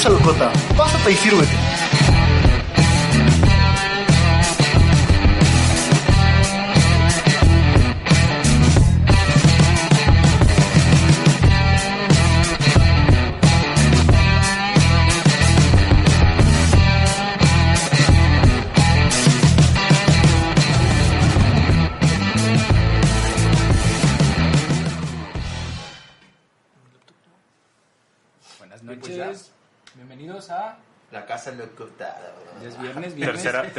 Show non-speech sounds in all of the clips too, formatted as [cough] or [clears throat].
Bienvenido a la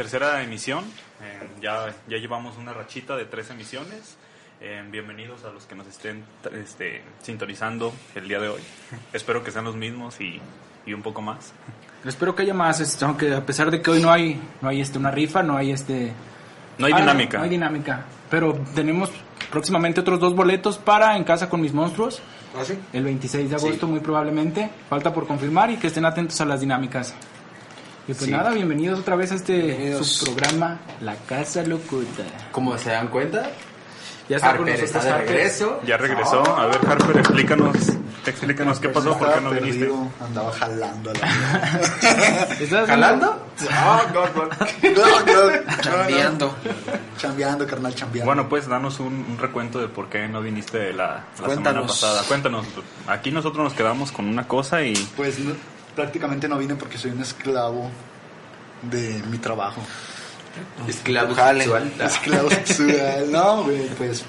Tercera, emisión. eh, ya, ya llevamos una rachita de tres emisiones. Eh, bienvenidos a los que nos estén este, sintonizando el día de hoy. [laughs] Espero que sean los mismos y, y un poco más. Espero que haya más, este, aunque a pesar de que hoy no hay, no hay este, una rifa, no hay este... No hay Ah, dinámica. No hay dinámica, pero tenemos próximamente otros dos boletos para En Casa con Mis Monstruos, ¿Ah, sí? el 26 de agosto muy probablemente. Falta por confirmar y que estén atentos a las dinámicas. Y pues Sí. nada, bienvenidos otra vez a este Bienvenidos. su programa La Casa Locuta. Como se dan cuenta, Ya está con Harper nosotros está de Harper. regreso. Ya regresó. A ver, Harper, explícanos, explícanos qué pasó, por qué no Estaba viniste. perdido, Andaba jalando a la [laughs] ¿Estás ¿Jalando? Ah, no, no. Chambeando. Chambeando, carnal, chambeando. Bueno, pues danos un, un recuento de por qué no viniste la, la semana pasada. Cuéntanos. Aquí nosotros nos quedamos con una cosa y Pues no- prácticamente no vine porque soy un esclavo de mi trabajo. Esclavo Jale. sexual. [laughs] Esclavo sexual. No, güey, pues.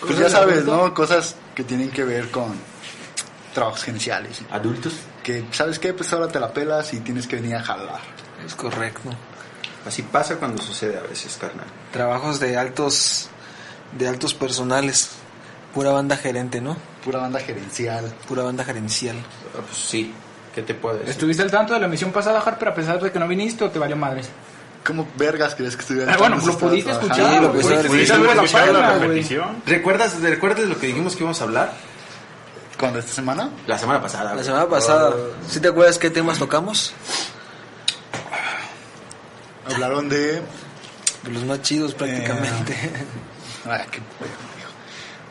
Pues ¿Cosas ya sabes? ¿no? Cosas que tienen que ver con trabajos gerenciales. Adultos. Que, ¿sabes qué? Pues ahora te la pelas y tienes que venir a jalar. Es correcto. Así pasa cuando sucede a veces, carnal. Trabajos de altos de altos personales. Pura banda gerente, ¿no? Pura banda gerencial. Pura banda gerencial. Ah, Pues sí. ¿Qué te puedo decir? ¿Estuviste al tanto de la emisión pasada, Harper, a pesar de que no viniste o te valió madres? ¿Cómo vergas crees que estuviera? Ah, bueno, lo pudiste escuchar. Sí, lo pudiste haber la ¿Escucharon la página, güey. repetición? ¿Recuerdas, ¿Recuerdas lo que dijimos que íbamos a hablar? ¿Cuándo? ¿Esta semana? La semana pasada. La semana pasada, ¿sí te acuerdas qué temas tocamos? Hablaron de... De los más chidos prácticamente. Ay, qué pendejo.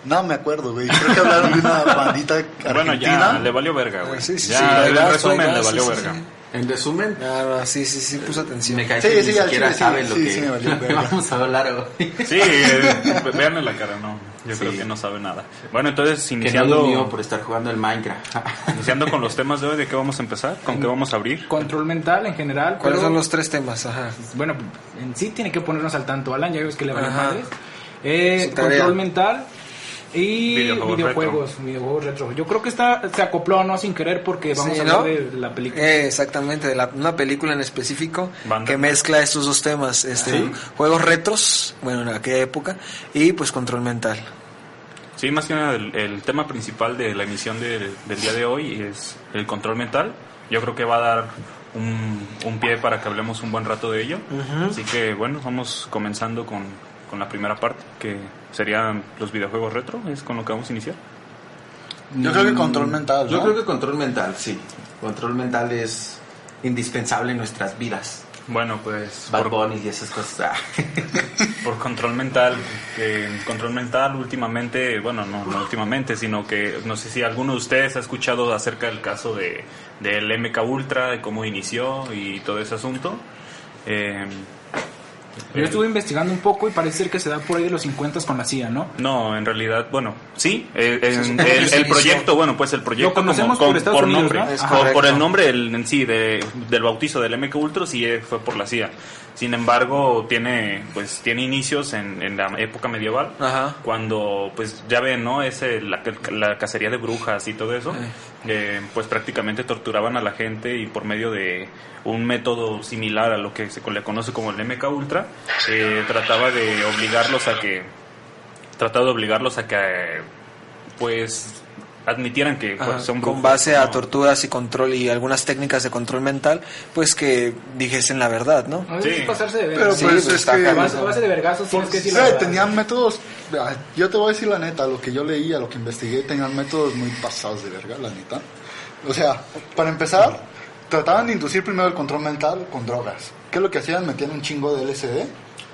No me acuerdo, güey. Creo que hablaron de una [laughs] bandita argentina. bueno, ya le valió verga, güey. Sí, sí, ya, sí, en resumen, le valió sí, sí, verga. sí. En resumen, Ah, no, sí, sí, sí, puse atención. me cae Sí, que sí, ni siquiera saben lo sí, que sí me valió [laughs] verga. vamos a hablar hoy. Sí, eh, vean en la cara, no. Yo creo que no sabe nada. Bueno, entonces, Que no iniciando, por estar jugando el Minecraft. [laughs] iniciando con los temas de hoy, ¿de qué vamos a empezar? ¿Con qué vamos a abrir? Control mental en general. ¿Cuáles pero, son los tres temas? Ajá. Bueno, en sí tiene que ponernos al tanto, Alan, ya ves que le valió Ajá. madres. Eh, control mental y Videojuegos videojuegos, videojuegos retro. Yo creo que está, se acopló, no sin querer, porque vamos Sí, a hablar ¿no? de la película. Eh, exactamente, de la- una película en específico Banda. que mezcla estos dos temas, este, ¿Sí? juegos retros, bueno, en aquella época, y pues control mental. Sí, más que nada, el, el tema principal de la emisión de- del día de hoy es el control mental. Yo creo que va a dar un, un pie para que hablemos un buen rato de ello. Así que, bueno, vamos comenzando con, con la primera parte, que serían los videojuegos retro. Es con lo que vamos a iniciar. Yo creo que control mental, ¿no? Yo creo que control mental, sí. Control mental es indispensable en nuestras vidas. Bueno, pues Bad por, y esas cosas. Ah. [laughs] por control mental, que control mental últimamente, bueno, no, no últimamente, sino que no sé si alguno de ustedes ha escuchado acerca del caso de del MK Ultra, de cómo inició y todo ese asunto. Eh, Yo estuve investigando un poco y parece ser que se da por ahí de los 50 con la CIA, ¿no? No, en realidad, bueno, sí, eh, el, el proyecto, bueno, pues el proyecto Lo conocemos como, por Estados Unidos, nombre, ¿no? Es por- por, el nombre el- en sí de, del bautizo del MK Ultra sí eh, fue por la CIA. Sin embargo, tiene pues tiene inicios en, en la época medieval, Ajá. cuando pues ya ven, ¿no? Es la, la cacería de brujas y todo eso. eh, pues prácticamente torturaban a la gente y por medio de un método similar a lo que se le conoce como el MK Ultra, eh, trataba de obligarlos a que trataba de obligarlos a que eh, pues admitieran que Ajá, pues, son con base a torturas y control y algunas técnicas de control mental, pues que dijesen la verdad, ¿no? Sí. pasarse de. Pero Sí, pues pues, es está que... a base, a base de vergazos tienes que decir la Sí, verdad. tenían métodos... ah, Yo te voy a decir la neta, lo que yo leí, a lo que investigué, tenían métodos muy pasados de verga, la neta. O sea, para empezar, trataban de inducir primero el control mental con drogas. ¿Qué es lo que hacían? Metían un chingo de LSD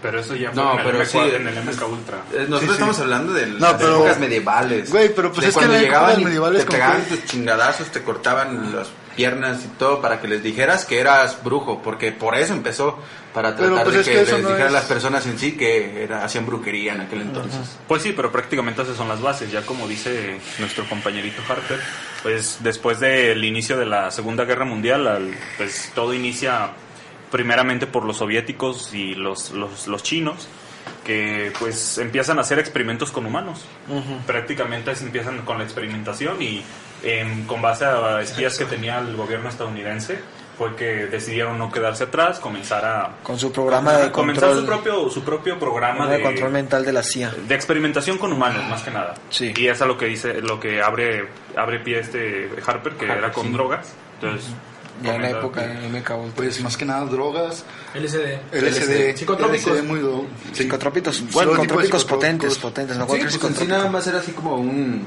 Pero eso ya fue No, en, el pero MK, sí, en el MK Ultra. Eh, Nosotros Sí, sí. estamos hablando de No, las pero- épocas medievales. Güey, pero pues de es que cuando llegaban y medievales te pegaban tus chingadazos, te cortaban las piernas y todo para que les dijeras que eras brujo, porque por eso empezó, para Pero, tratar pues, de es que, que les no dijeran es- las personas en sí que era, hacían brujería en aquel entonces. Pues sí, pero prácticamente esas son las bases. Ya como dice nuestro compañerito Harper, pues después del inicio de la Segunda Guerra Mundial, al- pues todo inicia primeramente por los soviéticos y los, los, los chinos, que pues empiezan a hacer experimentos con humanos. Prácticamente se empiezan con la experimentación y em, con base a espías que tenía el gobierno estadounidense, fue que decidieron no quedarse atrás, comenzar a... Con su programa de comenzar control, su propio, su propio programa de control mental de la CIA. de experimentación con humanos más que nada Sí. y es a lo que dice lo que abre abre pie este Harper que Harper, era con sí. drogas entonces Ya en la época de MK Ultra. Pues más que nada drogas, LSD. LSD, Psicotrópicos. LSD muy do- sí. Psicotrópicos, bueno, psicotrópicos. potentes, potentes, no Sí, pues en sí nada más era así como un...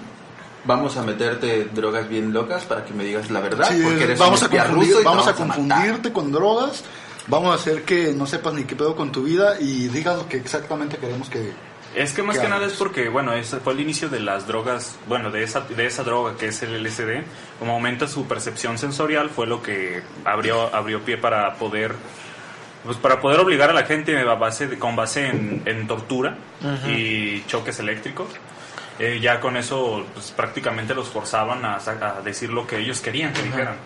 Vamos a meterte drogas bien locas para que me digas la verdad, Sí, porque eres vamos un a confundir, ruso y te vamos a confundirte con drogas, vamos a hacer que no sepas ni qué pedo con tu vida y digas lo que exactamente queremos que es que más ¿Qué que nada es porque bueno ese fue el inicio de las drogas bueno de esa de esa droga que es el LSD como aumenta su percepción sensorial fue lo que abrió abrió pie para poder pues para poder obligar a la gente a base de- con base en, en tortura y choques eléctricos. Eh, ya con eso pues, prácticamente los forzaban a decir lo que ellos querían que dijeran.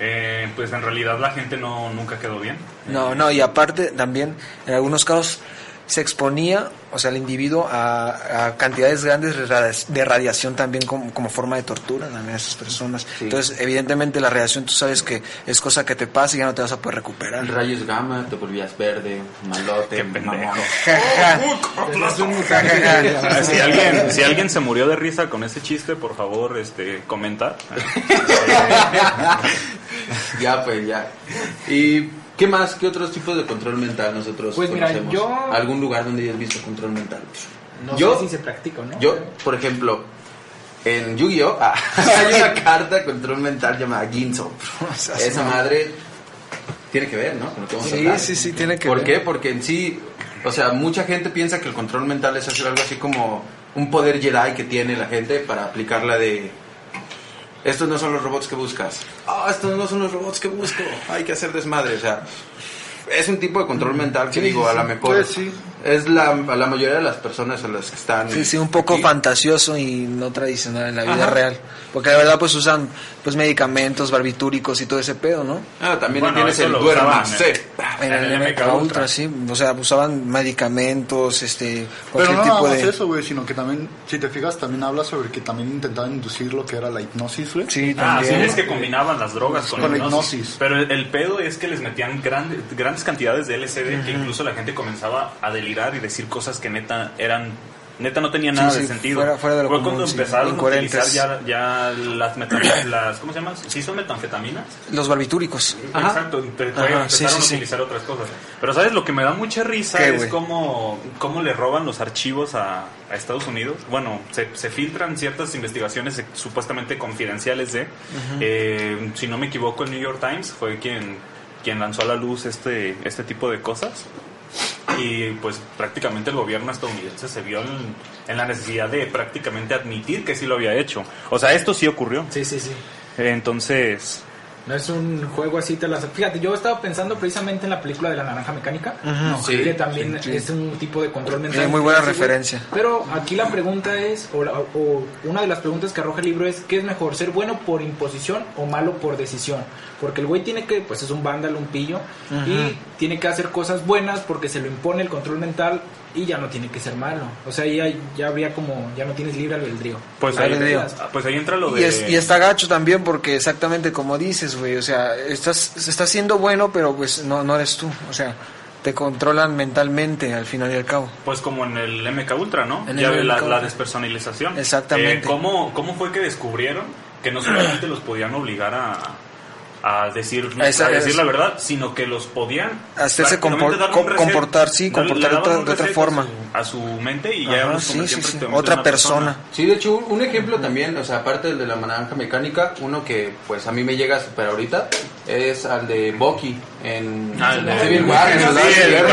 Eh, pues en realidad la gente no nunca quedó bien. No, no, y aparte también en algunos casos se exponía, o sea, el individuo a, a cantidades grandes de radia- de radiación también como, como forma de tortura también a esas personas. Entonces, evidentemente la radiación tú sabes que es cosa que te pasa y ya no te vas a poder recuperar. Rayos gamma, te volvías verde, malote, Qué pendejo. mamón. Si alguien si alguien se murió de risa con ese chiste por favor este comenta [laughs] ya, pues, ya. ¿Y qué más? ¿Qué otros tipos de control mental nosotros Pues mira, conocemos? yo- ¿Algún lugar donde hayas visto control mental? No Yo- sé si se practica, ¿no? Yo, por ejemplo, en Yu-Gi-Oh! ah, [laughs] [laughs] hay una carta de control mental llamada Ginzo. Esa madre tiene que ver, ¿no? Con lo que vamos a Sí, hablar. sí, sí, tiene que ¿Por ver. qué? Porque en sí, o sea, mucha gente piensa que el control mental es hacer algo así como un poder Jedi que tiene la gente para aplicarla de... Estos no son los robots que buscas. Ah, estos no son los robots que busco. Hay que hacer desmadre. O sea, es un tipo de control mental que Sí, digo, a lo mejor pues sí. Es la, a la mayoría de las personas a las que están... Sí, sí, un poco aquí. fantasioso y no tradicional en la vida Ajá. real. Porque la verdad pues usan pues medicamentos, barbitúricos y todo ese pedo, ¿no? Ah, también Bueno, tienes el duerma. usaban en- En En el, el MK Ultra, Ultra. sí. O sea, usaban medicamentos, este, Pero no nada tipo más de... eso, güey, sino que también, si te fijas, también habla sobre que también intentaban inducir lo que era la hipnosis, güey. Sí, Ah, sí, también. es que combinaban las drogas con, Con hipnosis. hipnosis. Pero el, el pedo es que les metían grandes grandes cantidades de LSD que incluso la gente comenzaba a y decir cosas que neta eran neta no tenían Sí, nada sí, de sentido. fuera- fuera de lo Fue común, cuando sí, empezaron a utilizar ya, ya las, [clears throat] las ¿cómo se llama? ¿Sí son metanfetaminas? Los barbitúricos. Exacto, Ajá, empezaron a utilizar otras cosas. Pero ¿sabes? Lo que me da mucha risa ¿Qué, es cómo, cómo le roban los archivos a, a Estados Unidos. Bueno, se, se filtran ciertas investigaciones supuestamente confidenciales de... eh, si no me equivoco, el New York Times fue quien, quien lanzó a la luz este, este tipo de cosas. Y pues prácticamente el gobierno estadounidense se vio en, en la necesidad de prácticamente admitir que sí lo había hecho. O sea, esto sí ocurrió. Sí, sí, sí. Entonces... No es un juego así, te las... Fíjate, yo estaba pensando precisamente en la película de la naranja mecánica, Sí, que también es un tipo de control mental. Eh, muy buena güey. referencia. Pero aquí la pregunta es, o, la- o una de las preguntas que arroja el libro es, ¿qué es mejor, ser bueno por imposición o malo por decisión? Porque el güey tiene que, pues es un vándalo, un pillo, y tiene que hacer cosas buenas porque se lo impone el control mental y ya no tiene que ser malo. O sea, ya, ya habría como, ya no tienes libre albedrío. Pues ahí, albedrío. pues ahí entra lo de... Y, es- y está gacho también porque exactamente como dices, güey, o sea, estás, estás siendo bueno, pero pues no, no eres tú, o sea, te controlan mentalmente al final y al cabo. Pues como en el MK Ultra, ¿no? En ya el la, MK la Ultra. despersonalización. Exactamente. Eh, ¿cómo, ¿Cómo fue que descubrieron que no solamente los podían obligar a, a decir, Esa- a decir la verdad, sino que los podían Hacerse compor- com- comportar, sí, comportar de otra- de otra forma. A su, mente y ya Ajá, sí, sí, sí. Otra una persona. Sí, de hecho, un ejemplo también, o sea, aparte del de la naranja mecánica, uno que pues a mí me llega super ahorita, es al de Bucky en Ah, el de- Civil War. en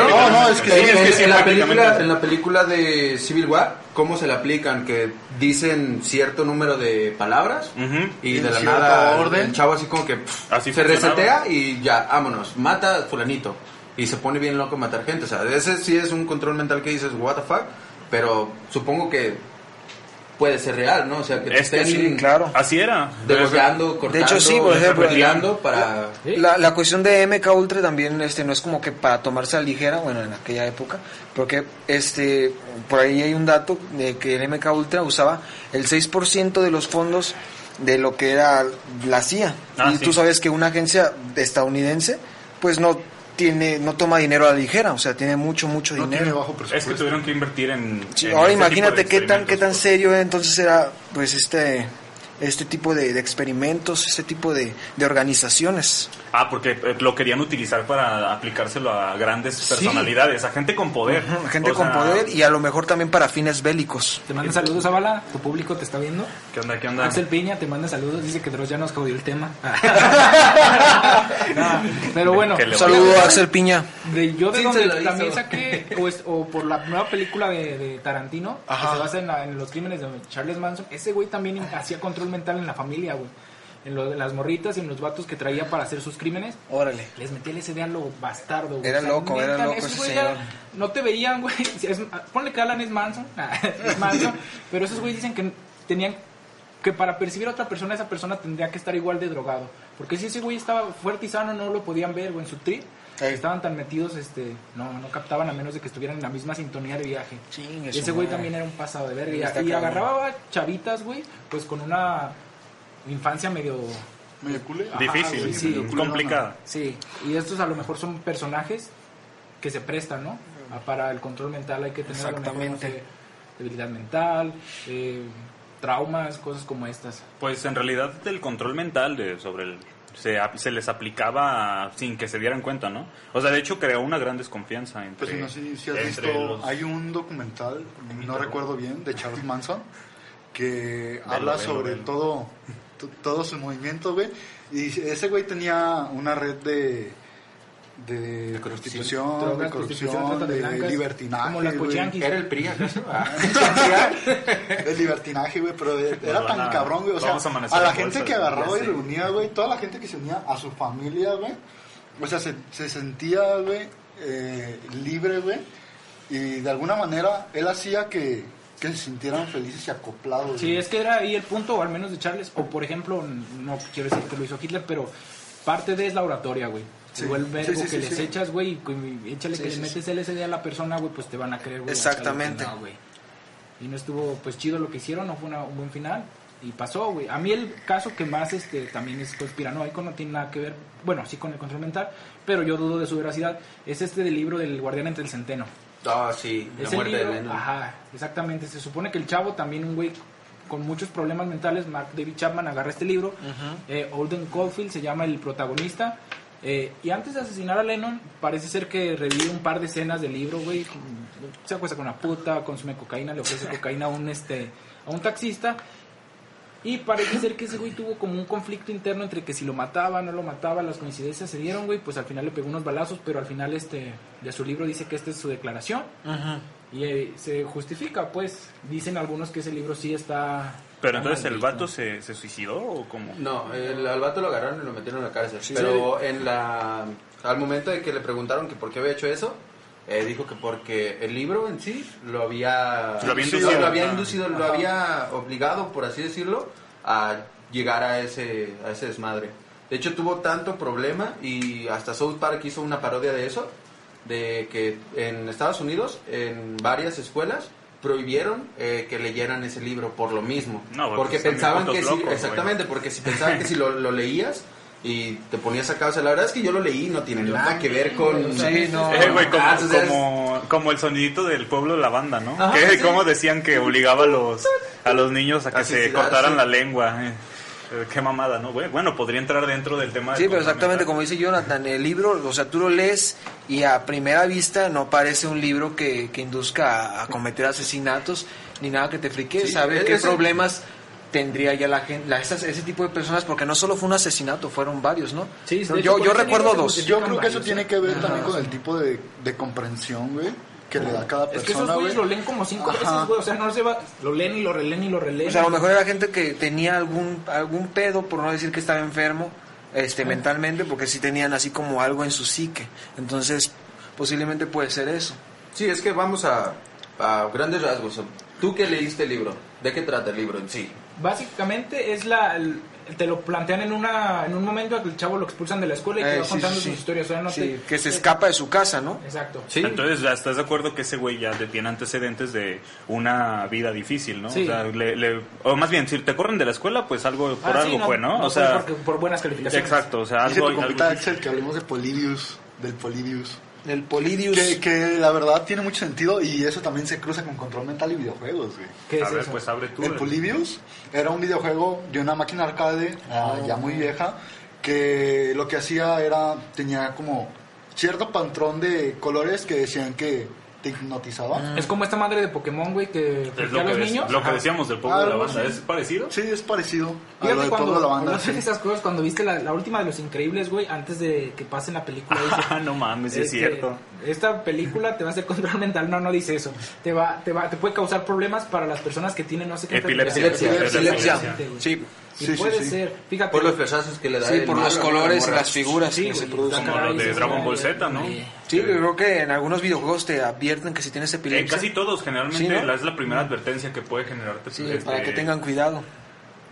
no, no, es que es que sí, en la película, en la película de Civil War, ¿cómo se le aplican? Que dicen cierto número de palabras Ujú. y En de la nada orden. el chavo así como que pff, Así se funcionaba. resetea y ya, vámonos, mata a fulanito. Y se pone bien loco a matar gente. O sea, ese sí es un control mental que dices, what the fuck. Pero supongo que puede ser real, ¿no? O sea, que te Es que estén Sí, claro. Así era. degollando, cortando, hecho, sí, por ejemplo, para... La, la cuestión de MK Ultra también este no es como que para tomarse a la ligera, bueno, en aquella época, porque este por ahí hay un dato de que el MK Ultra usaba el 6% de los fondos de lo que era la CIA. Ah, y sí. tú sabes que una agencia estadounidense pues no tiene no toma dinero a la ligera, o sea, tiene mucho mucho No tiene dinero. bajo Es que tuvieron que invertir en. Sí, en ahora imagínate qué tan qué tan experimentos, serio entonces era pues este este tipo de, de experimentos, este tipo de, de organizaciones. pues. Ah, porque eh, lo querían utilizar para aplicárselo a grandes Sí. personalidades, a gente con poder. Gente O con sea, poder y a lo mejor también para fines bélicos. Te manda saludos, Abala. Tu público te está viendo. ¿Qué onda? ¿Qué onda? Axel Piña te manda saludos. Dice que Dross ya nos jodió el tema. [laughs] No, pero bueno. Que le Saludo voy a Axel Piña. De, yo de Sí, donde también saqué, o, es- o por la nueva película de, de Tarantino, Ajá. que se basa en, la- en los crímenes de Charles Manson, ese güey también hacía control mental en la familia, güey. En, lo- en las morritas y en los vatos que traía para hacer sus crímenes. Órale. Les metía el SD a lo bastardo, güey. Era loco, era loco esos ese güey señor. ya No te verían, güey. [laughs] es- ponle que Alan es Manson. [laughs] es Manson. pero esos güeyes dicen que tenían que para percibir a otra persona, esa persona tendría que estar igual de drogado. Porque si ese güey estaba fuerte y sano, no lo podían ver, güey, en su trip. Ey. Estaban tan metidos, este, no, no captaban a menos de que estuvieran en la misma sintonía de viaje. Y ese güey madre. también era un pasado de verga. Y, y agarraba chavitas, güey, pues con una infancia medio Medio culé. Ajá, Difícil, güey, sí, medio complicada. Sí, y estos a lo mejor son personajes que se prestan, ¿no? Ah, Para el control mental hay que tener mejor, no Exactamente. sé, debilidad mental, eh, traumas, cosas como estas. Pues en realidad el control mental de, sobre el... Se, se les aplicaba sin que se dieran cuenta, ¿no? O sea, de hecho creó una gran desconfianza entre... Pues si no sé si has visto, los- hay un documental, no recuerdo bien, de Charles Manson, que Velo, habla velo, sobre velo. todo todo su movimiento, güey. Y ese güey tenía una red de de prostitución, de Drogas, prostitución, corrupción, trata de de blancas, libertinaje, como las. ¿Era el PRI acaso? [laughs] Ah. El libertinaje, güey, pero era tan cabrón, güey. O sea, a la en gente que agarraba y reunía, güey, toda la gente que se unía a su familia, güey. O sea, se, se sentía, güey, eh, libre, güey. Y de alguna manera él hacía que, que se sintieran felices y acoplados. Sí, güey. es que era ahí el punto, o al menos de Charles, o por ejemplo, no quiero decir que lo hizo Hitler, pero parte de es la oratoria, güey. Sí. El verbo Sí, sí, que les echas, güey, y échale que le metes LSD a la persona, güey, pues te van a creer, güey. Exactamente. no. Y no estuvo, pues, chido lo que hicieron, no fue una- un buen final. Y pasó, güey. A mí el caso que más, este, también es conspiranoico, no tiene nada que ver, bueno, sí con el control mental, pero yo dudo de su veracidad, es este del libro del guardián entre el centeno. Ah, sí, la Ese muerte libro, de Lennon. Ajá, exactamente. Se supone que el chavo, también un güey con muchos problemas mentales, Mark David Chapman, agarra este libro. Eh, Holden Caulfield se llama el protagonista. Eh, y antes de asesinar a Lennon, parece ser que revive un par de escenas del libro, güey. Se acuesta con una puta, consume cocaína, le ofrece cocaína a un, este, a un taxista. Y parece ser que ese güey tuvo como un conflicto interno entre que si lo mataba, no lo mataba, las coincidencias se dieron, güey, pues al final le pegó unos balazos, pero al final este de su libro dice que esta es su declaración y eh, se justifica, pues dicen algunos que ese libro sí está Pero está entonces el vato se, se suicidó o cómo? No, el, al vato lo agarraron y lo metieron a la cárcel. pero en la al momento de que le preguntaron que por qué había hecho eso, eh, dijo que porque el libro en sí lo había Lo había Sí, inducido. lo había Ah. inducido, lo había obligado, por así decirlo, a llegar a ese a ese desmadre. De hecho tuvo tanto problema y hasta South Park hizo una parodia de eso, de que en Estados Unidos en varias escuelas prohibieron eh, que leyeran ese libro por lo mismo, No, porque pensaban que sí, locos, güey. exactamente, porque si pensaban que si lo, lo leías y te ponías a causa, la verdad es que yo lo leí, no tiene nada que ver con... Sí, no. Eh, güey, como, Ah, como, como el sonidito del pueblo de la banda, ¿no? Ajá, que sí. como decían que obligaba a los, a los niños a que se cortaran la lengua. eh. Eh, Qué mamada, ¿no? Güey, Bueno, podría entrar dentro del tema. Sí, del pero exactamente como dice Jonathan, el libro, o sea, tú lo lees y a primera vista no parece un libro que, que induzca a, a cometer asesinatos ni nada que te frique, Sí, saber es- qué problemas tendría ya la gente, la- esas- ese tipo de personas, porque no solo fue un asesinato, fueron varios, ¿no? Sí, de yo, hecho, yo recuerdo dos. Yo creo que eso varios, tiene que ver también con el sí. tipo de, de comprensión, güey, que le da cada Es que esos persona, güeyes güey. lo leen como cinco Ajá. veces, güey. O sea, no se va. Lo leen y lo releen y lo releen. O sea, a lo mejor era gente que tenía algún algún pedo, por no decir que estaba enfermo, este mentalmente, porque sí tenían así como algo en su psique. Entonces, posiblemente puede ser eso. Sí, es que vamos a, a grandes rasgos. ¿Tú que leíste el libro? ¿De qué trata el libro en sí? Básicamente es la. Te lo plantean en una en un momento que el chavo lo expulsan de la escuela y que Eh, va sí, contando sí, sí. sus historias. O sea, no Sí, te- que se escapa de su casa, ¿no? Exacto. Sí. Entonces, ya ¿estás de acuerdo que ese güey ya tiene antecedentes de una vida difícil, ¿no? Sí. O sea, le, le- o más bien, si te corren de la escuela, pues algo por Ah, sí, algo fue, ¿no? o sea, porque- por buenas calificaciones. exacto, o sea, algo, algo Axel que hablemos de Polybius, del Polybius. El Polidius. Que, que la verdad tiene mucho sentido y eso también se cruza con control mental y videojuegos, güey. ¿Qué a es ver, eso? pues abre tú. El el- Polybius era un videojuego de una máquina arcade ah, ya muy vieja que lo que hacía era tenía como cierto patrón de colores que decían que te hipnotizaba. Es como esta madre de Pokémon, güey, que Es lo a que, los dec- niños. lo que decíamos del pueblo de la Algo banda, así. ¿es parecido? Sí, es parecido a lo Fíjate del cuando, de la banda. cuando haces sí. esas cosas, cuando viste la, la última de Los Increíbles, güey, antes de que pasen la película, dice, [laughs] Ah, no mames, sí es este, cierto. Esta película te va a hacer control [laughs] mental, no, no dice eso. Te va, te va, te puede causar problemas para las personas que tienen no sé qué Epilepsia. enfermedad. Epilepsia. Epilepsia. güey. Sí, Y Sí, puede sí. ser, fíjate. Por los flashazos que le da sí, por los colores y las figuras Sí, que se producen. Como caray, lo de Dragon Ball. Z, ¿no? Sí. Sí, yo creo que en algunos videojuegos te advierten que si tienes En epilepsia. casi todos, generalmente, Sí, ¿no? es la primera advertencia que puede generarte. Sí, este, para que tengan cuidado.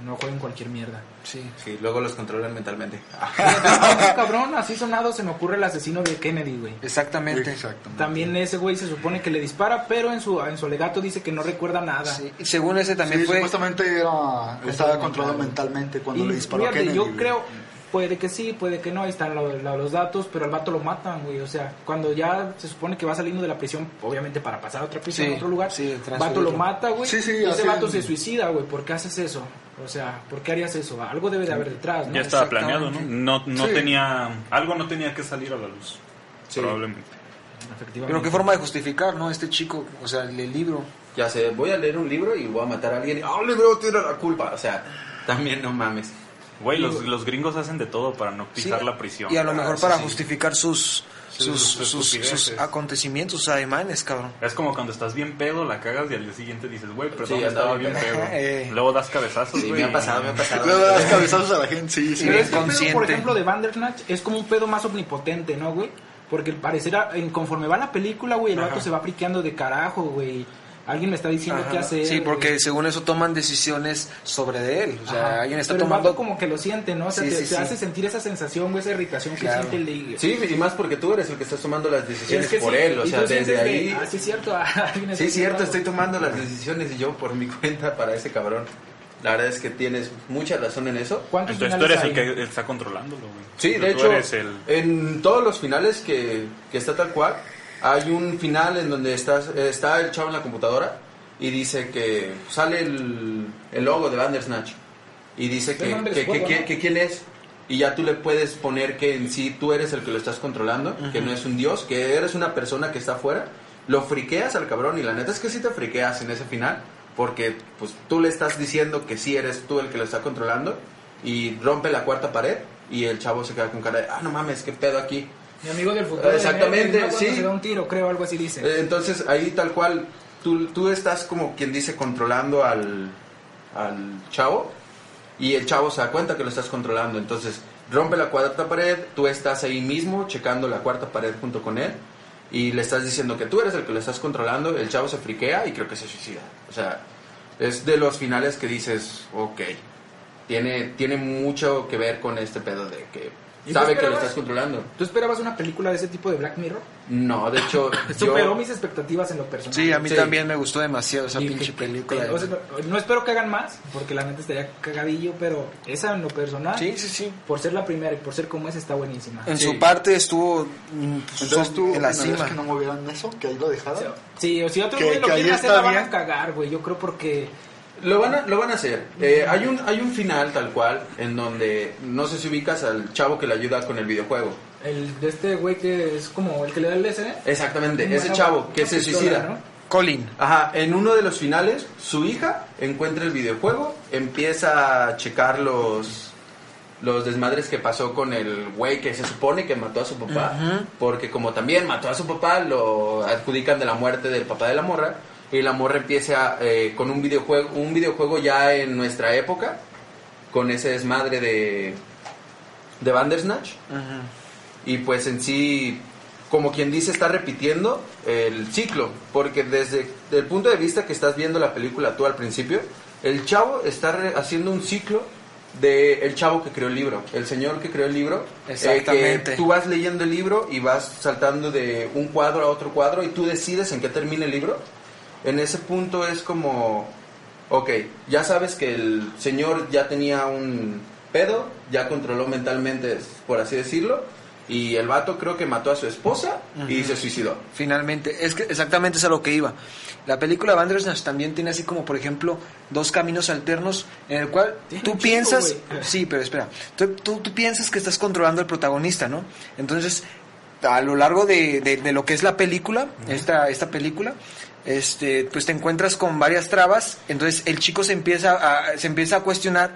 No jueguen cualquier mierda. Sí. Sí, luego los controlan mentalmente. [laughs] Cabrón, así sonado se me ocurre el asesino de Kennedy, güey. Exactamente. Exactamente. También ese güey se supone que le dispara, pero en su, en su alegato dice que no recuerda nada. Sí, y Según ese también Sí, fue. supuestamente era, estaba controlado mental. mentalmente cuando Y le disparó a fíjate, Kennedy. yo güey. creo, puede que sí, puede que no, ahí están lo- lo- los datos, pero al vato lo matan, güey. O sea, cuando ya se supone que va saliendo de la prisión, obviamente para pasar a otra prisión, Sí, a otro lugar, sí, el vato lo mata, güey. Sí, sí, y ese hacen- vato se suicida, güey. ¿Por qué haces eso? O sea, ¿por qué harías eso? Algo debe de haber detrás, ¿no? Ya estaba planeado, ¿no? No, no Sí. tenía... Algo no tenía que salir a la luz. Sí. Probablemente. Efectivamente. Pero qué forma de justificar, ¿no? Este chico, o sea, el libro. Ya sé, voy a leer un libro y voy a matar a alguien. ¡Ah, el libro tiene la culpa! O sea, también no mames. Güey, los, los gringos hacen de todo para no pisar Sí, la prisión. Y a lo mejor Ah, para sí, sí. justificar sus, sus, sus sus, acontecimientos, sus ademanes, cabrón. Es como cuando estás bien pedo, la cagas y al día siguiente dices, güey, perdón, Sí, estaba bien pedo. [laughs] Eh. Luego das cabezazos, Sí, güey. me ha pasado, me ha pasado. Luego das cabezazos a la gente, sí, sí. Este pedo, por ejemplo, de Bandersnatch es como un pedo más omnipotente, ¿no, güey? Porque al parecer, a- en- conforme va la película, güey, el vato se va friqueando de carajo, güey. Alguien me está diciendo Ajá. qué hacer. Sí, porque güey. según eso toman decisiones sobre de él. O sea, Ajá. alguien está Pero el tomando. vato como que lo siente, ¿no? O sea, Sí, te, sí, te sí. hace sentir esa sensación, güey, esa irritación Claro. que siente el Sí, y más porque tú eres el que estás tomando las decisiones Es que por sí, él. O sea, desde que, ahí. Ah, sí, es cierto. [laughs] está Sí, es cierto, estoy tomando las decisiones y yo por mi [laughs] cuenta para ese cabrón. La verdad es que tienes mucha razón en eso. ¿Cuántos Entonces tú eres el hay? que está controlándolo, güey. Sí, Tú de hecho, el... en todos los finales que, que está tal cual, hay un final en donde estás, está el chavo en la computadora y dice que sale el, el logo de Bandersnatch y dice que, que quién es. Y ya tú le puedes poner que en sí tú eres el que lo estás controlando, que no es un dios, que eres una persona que está afuera, lo friqueas al cabrón y la neta es que sí te friqueas en ese final porque pues tú le estás diciendo que sí eres tú el que lo está controlando y rompe la cuarta pared y el chavo se queda con cara de, ah, no mames, qué pedo aquí. Mi amigo del futuro. Exactamente, de sí. Se da un tiro, creo, algo así dice. Eh, Entonces ahí tal cual, tú, tú estás como quien dice controlando al, al chavo y el chavo se da cuenta que lo estás controlando. Entonces rompe la cuarta pared, tú estás ahí mismo checando la cuarta pared junto con él y le estás diciendo que tú eres el que lo estás controlando, el chavo se friquea y creo que se suicida. O sea, es de los finales que dices, ok, tiene, tiene mucho que ver con este pedo de que ¿Y tú sabe que lo estás controlando. ¿Tú esperabas una película de ese tipo de Black Mirror? No, de hecho, [laughs] Superó yo... mis expectativas en lo personal. Sí, a mí Sí. también me gustó demasiado esa Y pinche que- película. o sea, no, espero que hagan más, porque la neta estaría cagadillo, pero esa en lo personal, Sí, sí, sí. por ser la primera y por ser como es, está buenísima. En Sí. su parte estuvo mm, pues, Entonces tú en la cima. que no movieran eso, que ahí lo dejaran. Sí, o si otros Que- güey lo que ahí quieren hacer, está la van a cagar, güey. Yo creo porque... Lo van a, lo van a hacer. Eh, hay, un, hay un final tal cual en donde no sé si ubicas al chavo que le ayuda con el videojuego. El de este güey que es como el que le da el LSD. Exactamente, Una- ese chavo que se pistola, suicida. ¿no? Colin. Ajá, en uno de los finales, su hija encuentra el videojuego, empieza a checar los, los desmadres que pasó con el güey que se supone que mató a su papá, Ujú. porque como también mató a su papá, lo adjudican de la muerte del papá de la morra, y la morra empieza eh, con un videojuego, un videojuego ya en nuestra época, con ese desmadre de, de Bandersnatch. Y pues en sí, como quien dice, está repitiendo el ciclo. Porque desde el punto de vista que estás viendo la película tú al principio, el chavo está re- haciendo un ciclo de el chavo que creó el libro, el señor que creó el libro. eh, Exactamente. que tú vas leyendo el libro y vas saltando de un cuadro a otro cuadro y tú decides en qué termina el libro. En ese punto es como, ok, ya sabes que el señor ya tenía un pedo, ya controló mentalmente, por así decirlo, y el vato creo que mató a su esposa y se suicidó. Finalmente, es que exactamente es a lo que iba. La película Bandersnatch también tiene así como, por ejemplo, dos caminos alternos en el cual Tiene tú piensas, [laughs] sí, pero espera, tú, tú, tú piensas que estás controlando al protagonista, ¿no? Entonces, a lo largo de, de- de lo que es la película, esta, esta película, este, pues te encuentras con varias trabas, entonces el chico se empieza a, se empieza a cuestionar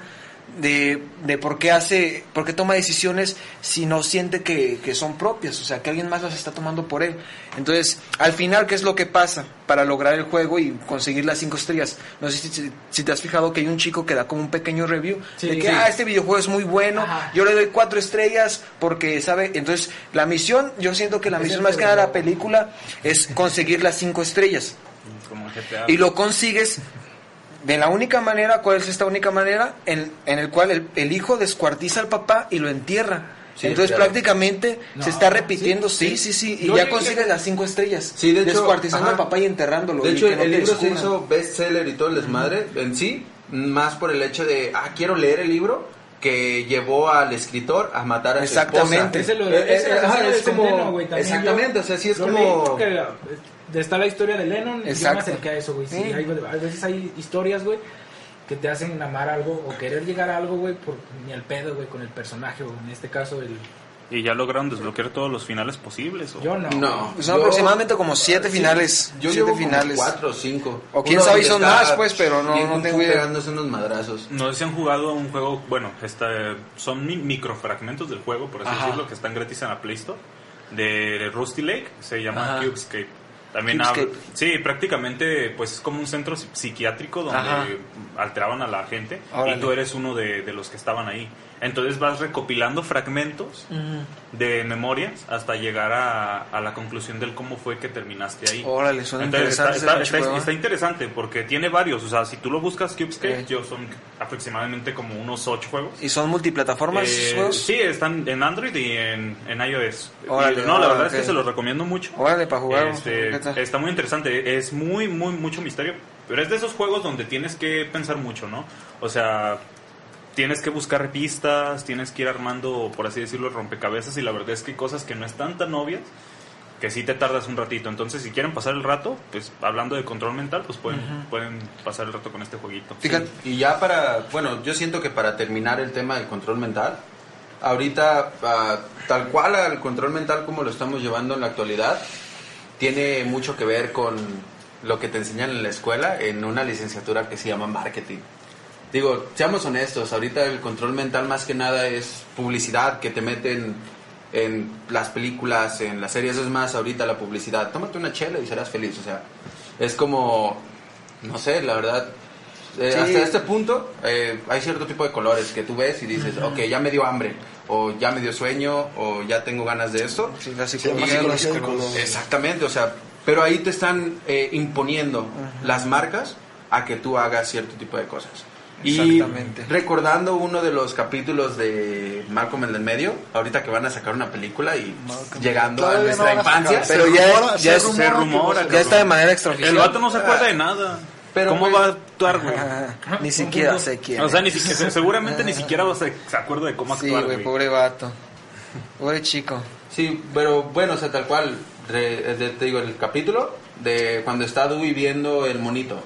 de, de por qué hace, por qué toma decisiones si no siente que, que son propias, o sea, que alguien más las está tomando por él. Entonces, al final, ¿qué es lo que pasa para lograr el juego y conseguir las cinco estrellas? No sé si, si- si te has fijado que hay un chico que da como un pequeño review Sí, de que, sí. ah, este videojuego es muy bueno, Ajá. yo le doy cuatro estrellas porque, ¿sabe? Entonces, la misión, yo siento que la misión más que nada de la película es conseguir las cinco estrellas. Como GTA. Y lo consigues de la única manera, ¿cuál es esta única manera? En, en el cual el, el hijo descuartiza al papá y lo entierra. Sí, Entonces claro. prácticamente No, se está repitiendo, sí, sí, sí, sí, y ya consigue las cinco estrellas. Sí, de hecho, descuartizando ajá. al papá y enterrándolo. De y hecho, que el, no libro se hizo bestseller y todo el desmadre en sí, más por el hecho de, ah, quiero leer el libro que llevó al escritor a matar a Exactamente. su esposa. lo, Eh, eh, es como- Centeno, exactamente, yo o sea, sí es como... leí porque, está la historia de Lennon, y yo Exacto. me acerqué a eso, güey. Sí, Sí. hay- a veces hay historias, güey, que te hacen amar algo o querer llegar a algo, güey, por ni al pedo, güey, con el personaje, o en este caso, el... ¿Y ya lograron desbloquear todos los finales posibles? ¿o? Yo no. No. Son yo- aproximadamente como siete Sí, finales. Yo siete llevo como finales. cuatro o cinco. O quién sabe, son más, pues, pero no- no tengo idea. pegándose unos madrazos. No sé si han jugado un juego, bueno, este, son mi- microfragmentos del juego, por así Ajá. decirlo, que están gratis en la Play Store, de Rusty Lake, se llama Ajá. Cubescape. También habla- sí, prácticamente pues es como un centro psi- psiquiátrico donde Ajá. alteraban a la gente Órale. y tú eres uno de, de los que estaban ahí. Entonces vas recopilando fragmentos de memorias hasta llegar a, a la conclusión del cómo fue que terminaste ahí. Órale, suena Entonces, está, interesante está- está- está ¿eh? interesante porque tiene varios. O sea, si tú lo buscas Cubescape, Eh. yo son aproximadamente como unos ocho juegos. ¿Y son multiplataformas Eh, juegos? sí, están en Android y en, en iOS. Órale, Y, no, la ah, verdad es ok. que se los recomiendo mucho. Órale, para jugar. Este, está muy interesante, es muy, muy, mucho misterio, pero es de esos juegos donde tienes que pensar mucho, ¿no? O sea, tienes que buscar pistas, tienes que ir armando, por así decirlo, rompecabezas y la verdad es que hay cosas que no están tan obvias que sí te tardas un ratito. Entonces, si quieren pasar el rato, pues hablando de control mental, pues pueden, pueden pasar el rato con este jueguito. Fíjate, Y ya para, bueno, yo siento que para terminar el tema del control mental, ahorita ah, tal cual el control mental como lo estamos llevando en la actualidad, tiene mucho que ver con lo que te enseñan en la escuela en una licenciatura que se llama marketing. Digo, seamos honestos, ahorita el control mental más que nada es publicidad que te meten en las películas, en las series, es más ahorita la publicidad. Tómate una chela y serás feliz, o sea, es como, no sé, la verdad, eh, Sí. hasta este punto eh, hay cierto tipo de colores que tú ves y dices, ok, ya me dio hambre, o ya me dio sueño, o ya tengo ganas de esto. sí. Exactamente, o sea, pero ahí te están eh, imponiendo las marcas a que tú hagas cierto tipo de cosas. Y Exactamente. recordando uno de los capítulos de Malcolm en el medio, ahorita que van a sacar una película y Malcolm. llegando a Todavía nuestra infancia. Se Pero ya- rumora- ya se es- rumora se. Ya está de manera extraoficial. El vato no se acuerda de nada. Pero, ¿Cómo güey, va a actuar, güey? Ni siquiera sé quién. O sea, ni es. siquiera, seguramente ni siquiera se, se acuerda de cómo Sí, actuar, güey, güey. pobre vato. Pobre chico. Sí, pero bueno, o sea, tal cual, re- de- te digo, el capítulo de cuando está Dewey viendo el monito.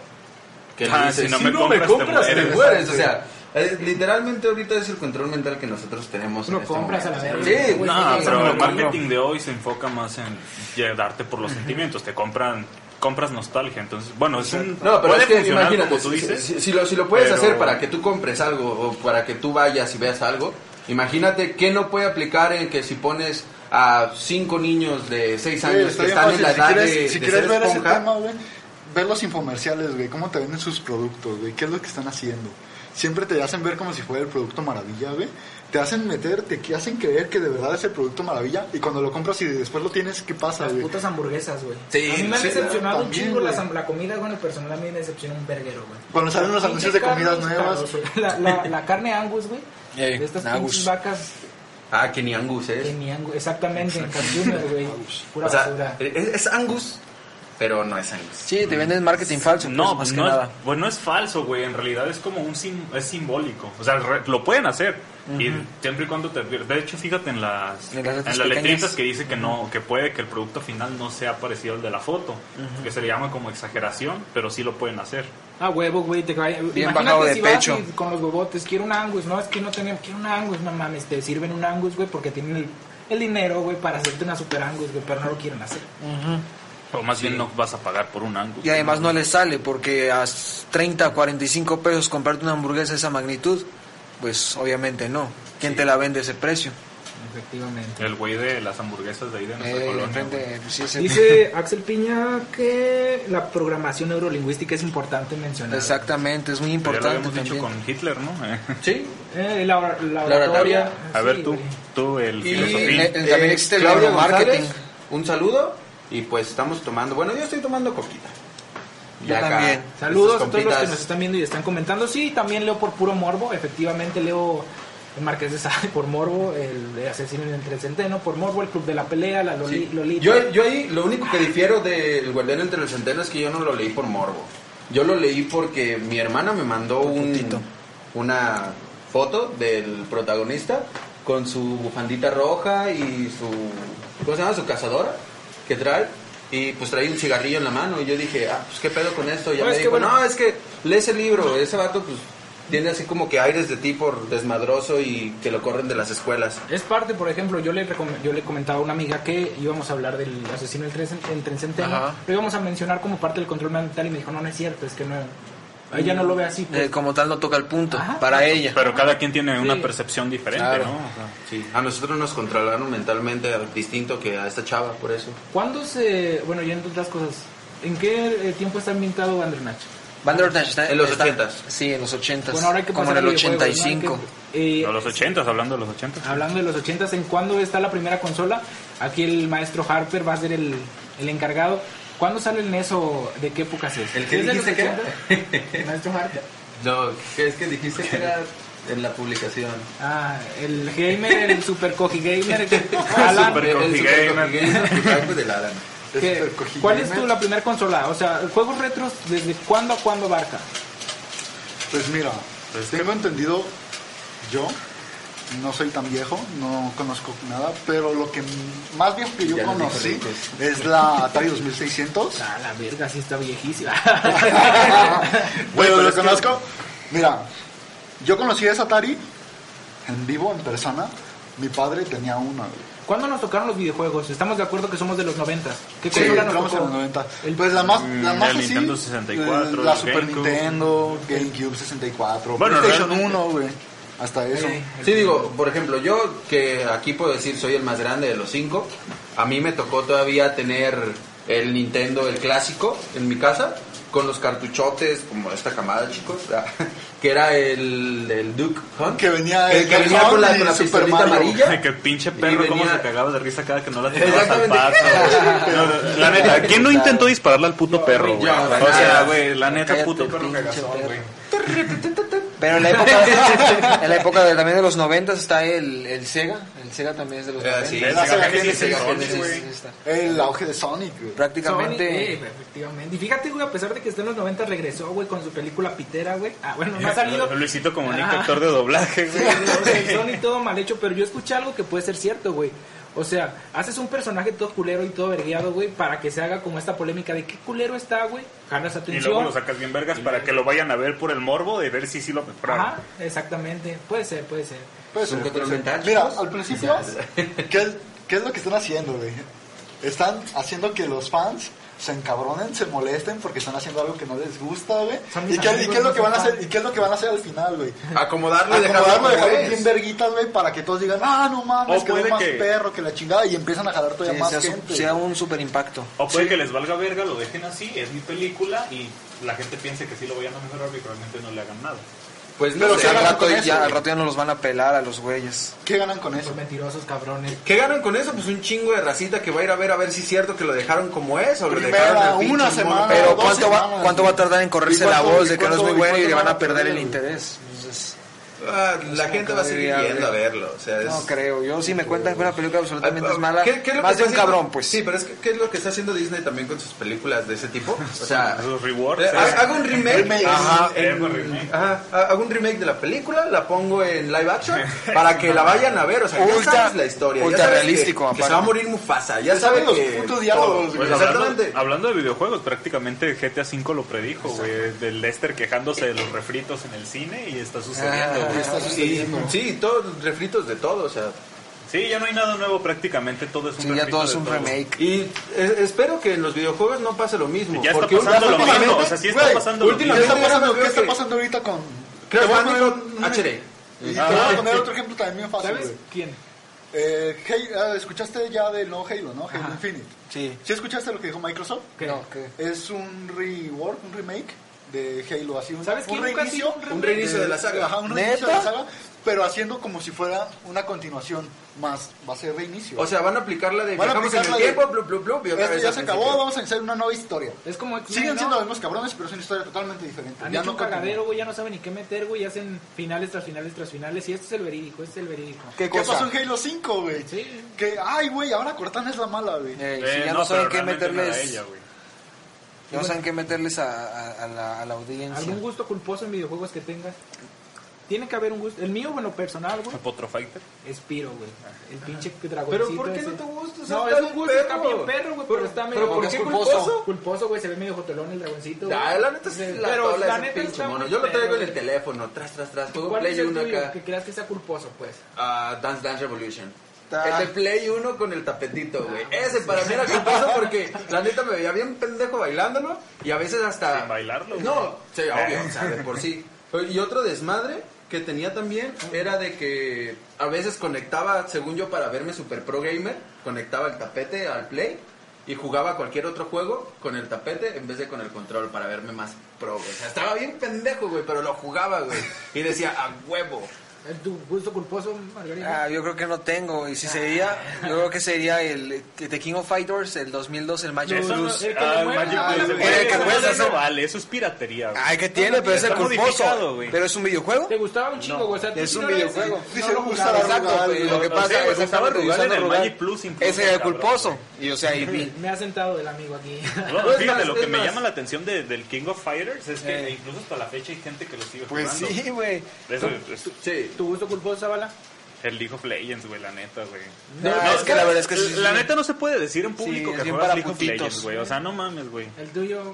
Que le Ah, dice, si no "Si me compras, te te mueres". mueres. O sea, eh, literalmente ahorita es el control mental que nosotros tenemos. en Lo este compras a la momento. verga. Sí, Güey, No, sí, pero sí, el sí. marketing de hoy se enfoca más en darte por los [laughs] sentimientos. Te compran compras nostalgia. Entonces, bueno, es un, No, pero puede es que funcionar imagínate, como tú si, dices. si- si lo, si lo puedes pero- hacer para que tú compres algo o para que tú vayas y veas algo, imagínate qué no puede aplicar en que si pones a cinco niños de seis años que están en la Si edad quieres, de, si de quieres ser ver ese esponja, tema, güey, ver los infomerciales, güey, cómo te venden sus productos, güey, qué es lo que están haciendo. Siempre te hacen ver como si fuera el producto maravilla, güey. Te hacen meter, te hacen creer que de verdad es el producto maravilla y cuando lo compras y después lo tienes, ¿qué pasa, Las güey? putas hamburguesas, güey. Sí, a mí me han sí, decepcionado un también, chingo güey. las ham- la comida, bueno, personal a mí me decepciona un verguero, güey. Cuando salen los anuncios de comidas carne nuevas. La, la, la carne Angus, güey. Ey, de estas pinches vacas Ah, que ni Angus es. de mi Angus. Exactamente, en Cartuner, [laughs] güey. Pura O sea, basura. es, es Angus, pero no es Angus. Sí, te venden marketing falso. pues, No, más que no es, nada. pues no es falso, güey. En realidad es como un sim- es simbólico. O sea, re- lo pueden hacer. Y siempre y cuando te De hecho, fíjate en las, En las letras en las pequeñas. letritas que dice que no, que puede que el producto final no sea parecido al de la foto. Que se le llama como exageración, pero sí lo pueden hacer. Ah, huevo, güey. Te cae. Imagínate bajado de si vas pecho. y con los huevotes, quiero un Angus. No, es que no tenemos, quiero un Angus. No mames, te sirven un Angus, güey, porque tienen el, el dinero, güey, para hacerte una super Angus, güey, pero no lo quieren hacer. O más bien no vas a pagar por un Angus. Y además no les sale porque a 30, 45 pesos comprarte una hamburguesa de esa magnitud, pues obviamente no. ¿Quién te la vende a ese precio? Efectivamente. El güey de las hamburguesas de ahí de nuestra Eh, colonia. pues, sí, Dice [laughs] Axel Piña que la programación neurolingüística es importante mencionar. Exactamente, es muy Ya lo importante habíamos dicho con Hitler, ¿no? Eh. Sí. Eh, la, la La oratoria. A sí, ver tú, güey. tú el Y filosofín. eh, también existe el. González, un saludo y pues estamos tomando, bueno, yo estoy tomando coquita. Yo también. Saludos a todos los que nos están viendo y están comentando. Sí, también leo por puro morbo. Efectivamente, leo el Marqués de Sade por morbo, el de Asesino en el Centeno por morbo, el Club de la Pelea, la Loli, Sí. Lolita. Yo, yo ahí lo único que difiero del Guardián entre el Centeno es que yo no lo leí por morbo. Yo lo leí porque mi hermana me mandó un, una foto del protagonista con su bufandita roja y su ¿cómo se llama? su cazadora que trae y pues trae un cigarrillo en la mano y yo dije, ah, pues qué pedo con esto. Y ya No, me dijo, bueno. no, es que lee ese libro, ese vato pues tiene así como que aires de ti por desmadroso y que lo corren de las escuelas. Es parte, por ejemplo, yo le, yo le comentaba a una amiga que íbamos a hablar del asesino en tren, centeno, lo íbamos a mencionar como parte del control mental y me dijo, no, no es cierto, es que no, ella no lo ve así. pues. Eh, como tal no toca el punto Ajá. para ella. Pero cada quien tiene una percepción diferente, Claro. ¿no? O sea, Sí, a nosotros nos controlaron mentalmente distinto que a esta chava, por eso. ¿Cuándo se, bueno, y entre otras cosas, en qué eh, tiempo está ambientado Bandersnatch? Bandersnatch está En los 80s. Sí, en los 80s. Bueno, ahora hay que como en el a videojuegos, ¿no? Hay 85. que, eh, no, los ochentas, hablando de los ochentas. Hablando de los 80 ¿en cuándo está la primera consola? Aquí el maestro Harper va a ser el, el encargado. ¿Cuándo sale el NES o de qué épocas es? ¿El que ¿Es de dijiste que era? 80? ¿El maestro? No, ¿qué es que dijiste que era en la publicación? Ah, el gamer, el super coji gamer. [laughs] Alan, Super Gamer. Gamer, que Alan. ¿qué- Super Coji ¿Cuál es Gamer. tu, la primera consola? O sea, juegos retros, ¿desde cuándo a cuándo abarca? Pues mira, Pues que- tengo entendido, yo no soy tan viejo, no conozco nada, pero lo que más viejo que yo Ya conocí es la Atari 2600. [laughs] Ah, la verga, sí está viejísima. [laughs] Pero pero lo que- conozco. Mira, yo conocí esa Atari en vivo, en persona. Mi padre tenía una. ¿Cuándo nos tocaron los videojuegos? Estamos de acuerdo que somos de los 90. ¿Qué Sí, consola nos en tocó? los 90. El- Pues la más, la Mm, más así, Nintendo 64, eh, La Super. Nintendo, GameCube 64, Bueno, PlayStation realmente- 1, güey. Hasta eso. Sí, digo, por ejemplo, yo que aquí puedo decir soy el más grande de los cinco, a mí me tocó todavía tener el Nintendo, el clásico, en mi casa, con los cartuchotes, como esta camada, chicos, [laughs] que era el, el Duke Hunt. Que venía el el que venía con la, con la y Super pistolita Mario. amarilla. [laughs] que el pinche perro cómo venía- se cagaba de risa cada que no la tirabas al paso. [laughs] No, no, la neta, ¿quién no intentó dispararle al puto perro, güey? O sea, güey, la neta, puto perro cagazón, güey. Pero en la época, en la época de, también de los 90 está el, el Sega. El Sega también es de los Eh, 90. sí, La Sega Genesis, Genesis, Sega Genesis. güey. Sí, está. El auge de Sonic, güey. Prácticamente. eh, efectivamente. Y fíjate, güey, a pesar de que está en los 90, regresó, güey, con su película Pitera, güey. Ah, bueno, no ha salido. Luisito Comunica, Ah. actor de doblaje, Sí, güey. el Sony todo mal hecho, pero yo escuché algo que puede ser cierto, güey. O sea, haces un personaje todo culero y todo vergueado, güey, para que se haga como esta polémica de qué culero está, güey. Jalas Y atención. luego lo sacas bien vergas para que lo vayan a ver por el morbo de ver si sí lo compraron. Ajá, exactamente. Puede ser, puede ser. Puede ser, control puede ser. mental, Mira, al principio, [laughs] ¿qué es, ¿qué es lo que están haciendo, güey? Están haciendo que los fans se encabronen, se molesten porque están haciendo algo que no les gusta, güey. ¿Y qué, y amigos, qué es lo que van a hacer? ¿Y qué es lo que van a hacer al final, güey? [laughs] Acomodarlo y Acomodarlo, dejarlo bien verguitas, güey, para que todos digan, ah, no mames, O que puede más que- perro que la chingada y empiezan a jalar todavía Sí, más sea, su- gente. sea un super impacto. O puede que les valga verga, lo dejen así, es mi película y la gente piense que sí lo vayan a mejorar y probablemente no le hagan nada. Pues no Pero sé, ¿qué al, ganan rato con eso, ya, güey? al rato ya no los van a pelar a los güeyes. ¿Qué ganan con eso? Son mentirosos, cabrones. ¿Qué ganan con eso? Pues un chingo de racita que va a ir a ver a ver si es cierto que lo dejaron como es o lo Primera, dejaron el una semana. Pero dos ¿cuánto va, semanas, ¿cuánto va a tardar en correrse ¿Y la cuánto- voz de y que no es muy bueno y le van a perder el perder? interés? Ah, la gente que va a seguir yendo a verlo. O sea, es... no creo. Yo si me cuentan que una película absolutamente Ah, es mala, ¿Qué- qué es lo que más de está un haciendo? cabrón, pues. Sí, pero es que ¿qué es lo que está haciendo Disney también con sus películas de ese tipo? O [laughs] sea, rewards. eh, eh. ha- hago un remake, Remake. ajá, Sí, en- hago remake. ajá, ha- hago un remake de la película, la pongo en live action [laughs] para que la vayan a ver, o sea, ya Ultra- sabes la historia, ya ultra sabes realístico, que, que se va a morir Mufasa, ya Ya sabes saben los que putos diálogos. Pues exactamente. hablando, hablando de videojuegos, prácticamente GTA V lo predijo, güey. Del Lester quejándose de los refritos en el cine y está sucediendo, Está sucediendo. sí, todos refritos de todo, o sea, Sí, ya no hay nada nuevo, prácticamente todo es un Sí, ya todo es de un remake. y eh, espero que en los videojuegos no pase lo mismo, Ya está pasando lo mismo, o sea, sí está pasando lo mismo. ¿Qué está pasando, Creo ¿qué está que- pasando ahorita con...? Crash Bandicoot HD. Y te voy a poner otro ejemplo también bien fácil, ¿Sabes quién? Eh, Halo- ah, escuchaste ya del nuevo Halo, ¿no? Halo Ajá. Infinite. Sí. ¿Sí escuchaste lo que dijo Microsoft? ¿Qué? No, ¿qué? Es un rework, un remake de Halo, así un, ¿Sabes un reinicio, un reinicio de la saga. Ajá, un ¿Neta? reinicio de la saga, pero haciendo como si fuera una continuación más, va a ser reinicio. O sea, van a aplicar la de Van a viajamos en aplicar el la de- tiempo, blu, blu, blu, y otra Esto vez ya se acabó, principio. vamos a hacer una nueva historia. Es como Siguen ¿no? siendo los mismos cabrones, pero es una historia totalmente diferente. Han Ya hecho no un cagadero, güey, ya no saben ni qué meter, güey, hacen finales tras finales tras finales, y este es el verídico, este es el verídico. ¿Qué ¿Qué pasó en Halo 5, güey? Sí. Que, ay, güey, ahora Cortana es la mala, güey. Eh, Eh, sí, ya no, saben pero qué realmente no era meterles, ella, güey. ya no saben qué meterles a, a- a la, a la audiencia. ¿Algún gusto culposo en videojuegos que tengas? Tiene que haber un gusto. El mío, bueno, personal, güey, Potro Fighter. es Piro, güey. El pinche dragoncito. Pero ¿por qué ese. no te gusta? O sea, No, es un gusto, está perro. bien perro, güey, pero está medio... ¿Pero por qué culposo? culposo. Culposo, güey, se ve medio jotolón el dragoncito. güey. Ah, la neta es la pero la neta pinche está mono. Yo lo traigo en el teléfono, tras, tras, tras. Juego ¿Cuál Play es el 1 tuyo acá. que creas que sea culposo, pues? Ah, Dance Dance Revolution. El de Play 1 con el tapetito, güey. Ese para mí era culposo porque la neta me veía bien pendejo bailándolo y a veces hasta... Sin bailarlo, güey. No, sí, obvio, o sea, de por sí. Y otro desmadre que tenía también era de que a veces conectaba, según yo, para verme super pro gamer, conectaba el tapete al Play y jugaba cualquier otro juego con el tapete en vez de con el control para verme más pro, güey. O sea, estaba bien pendejo, güey, pero lo jugaba, güey. Y decía, a huevo. ¿Es ¿Tu gusto culposo, Margarita? Ah, yo creo que no tengo. Y si sería, [laughs] yo creo que sería el The King of Fighters, el 2002, el Magic no, Blues. el ah, mueve, Magic ah, Blues, eso no vale, eso es piratería. güey. Ay, que tiene, pero es el culposo. güey. Pero es un videojuego. ¿Te gustaba un chingo, güey? O sea, Es un no videojuego. no Dice, lo gusta Exacto, pues, lo que No pasa es que Rugal en el. Magic Plus Ese era el culposo. Y o sea. [laughs] Me ha sentado el amigo aquí. No, [laughs] No, es fíjate, lo que es me llama la atención de- del King of Fighters es que Eh. incluso hasta la fecha hay gente que lo sigue Pues jugando. sí, güey. Es Sí. ¿Tu gusto culposo, Zabala? el League of Legends, güey, la neta, güey. No, es que la verdad es que sí. La neta no se puede decir en público Sí, que bien juegas para League of putitos. Legends, güey. O sea, no mames, güey. El tuyo. [laughs]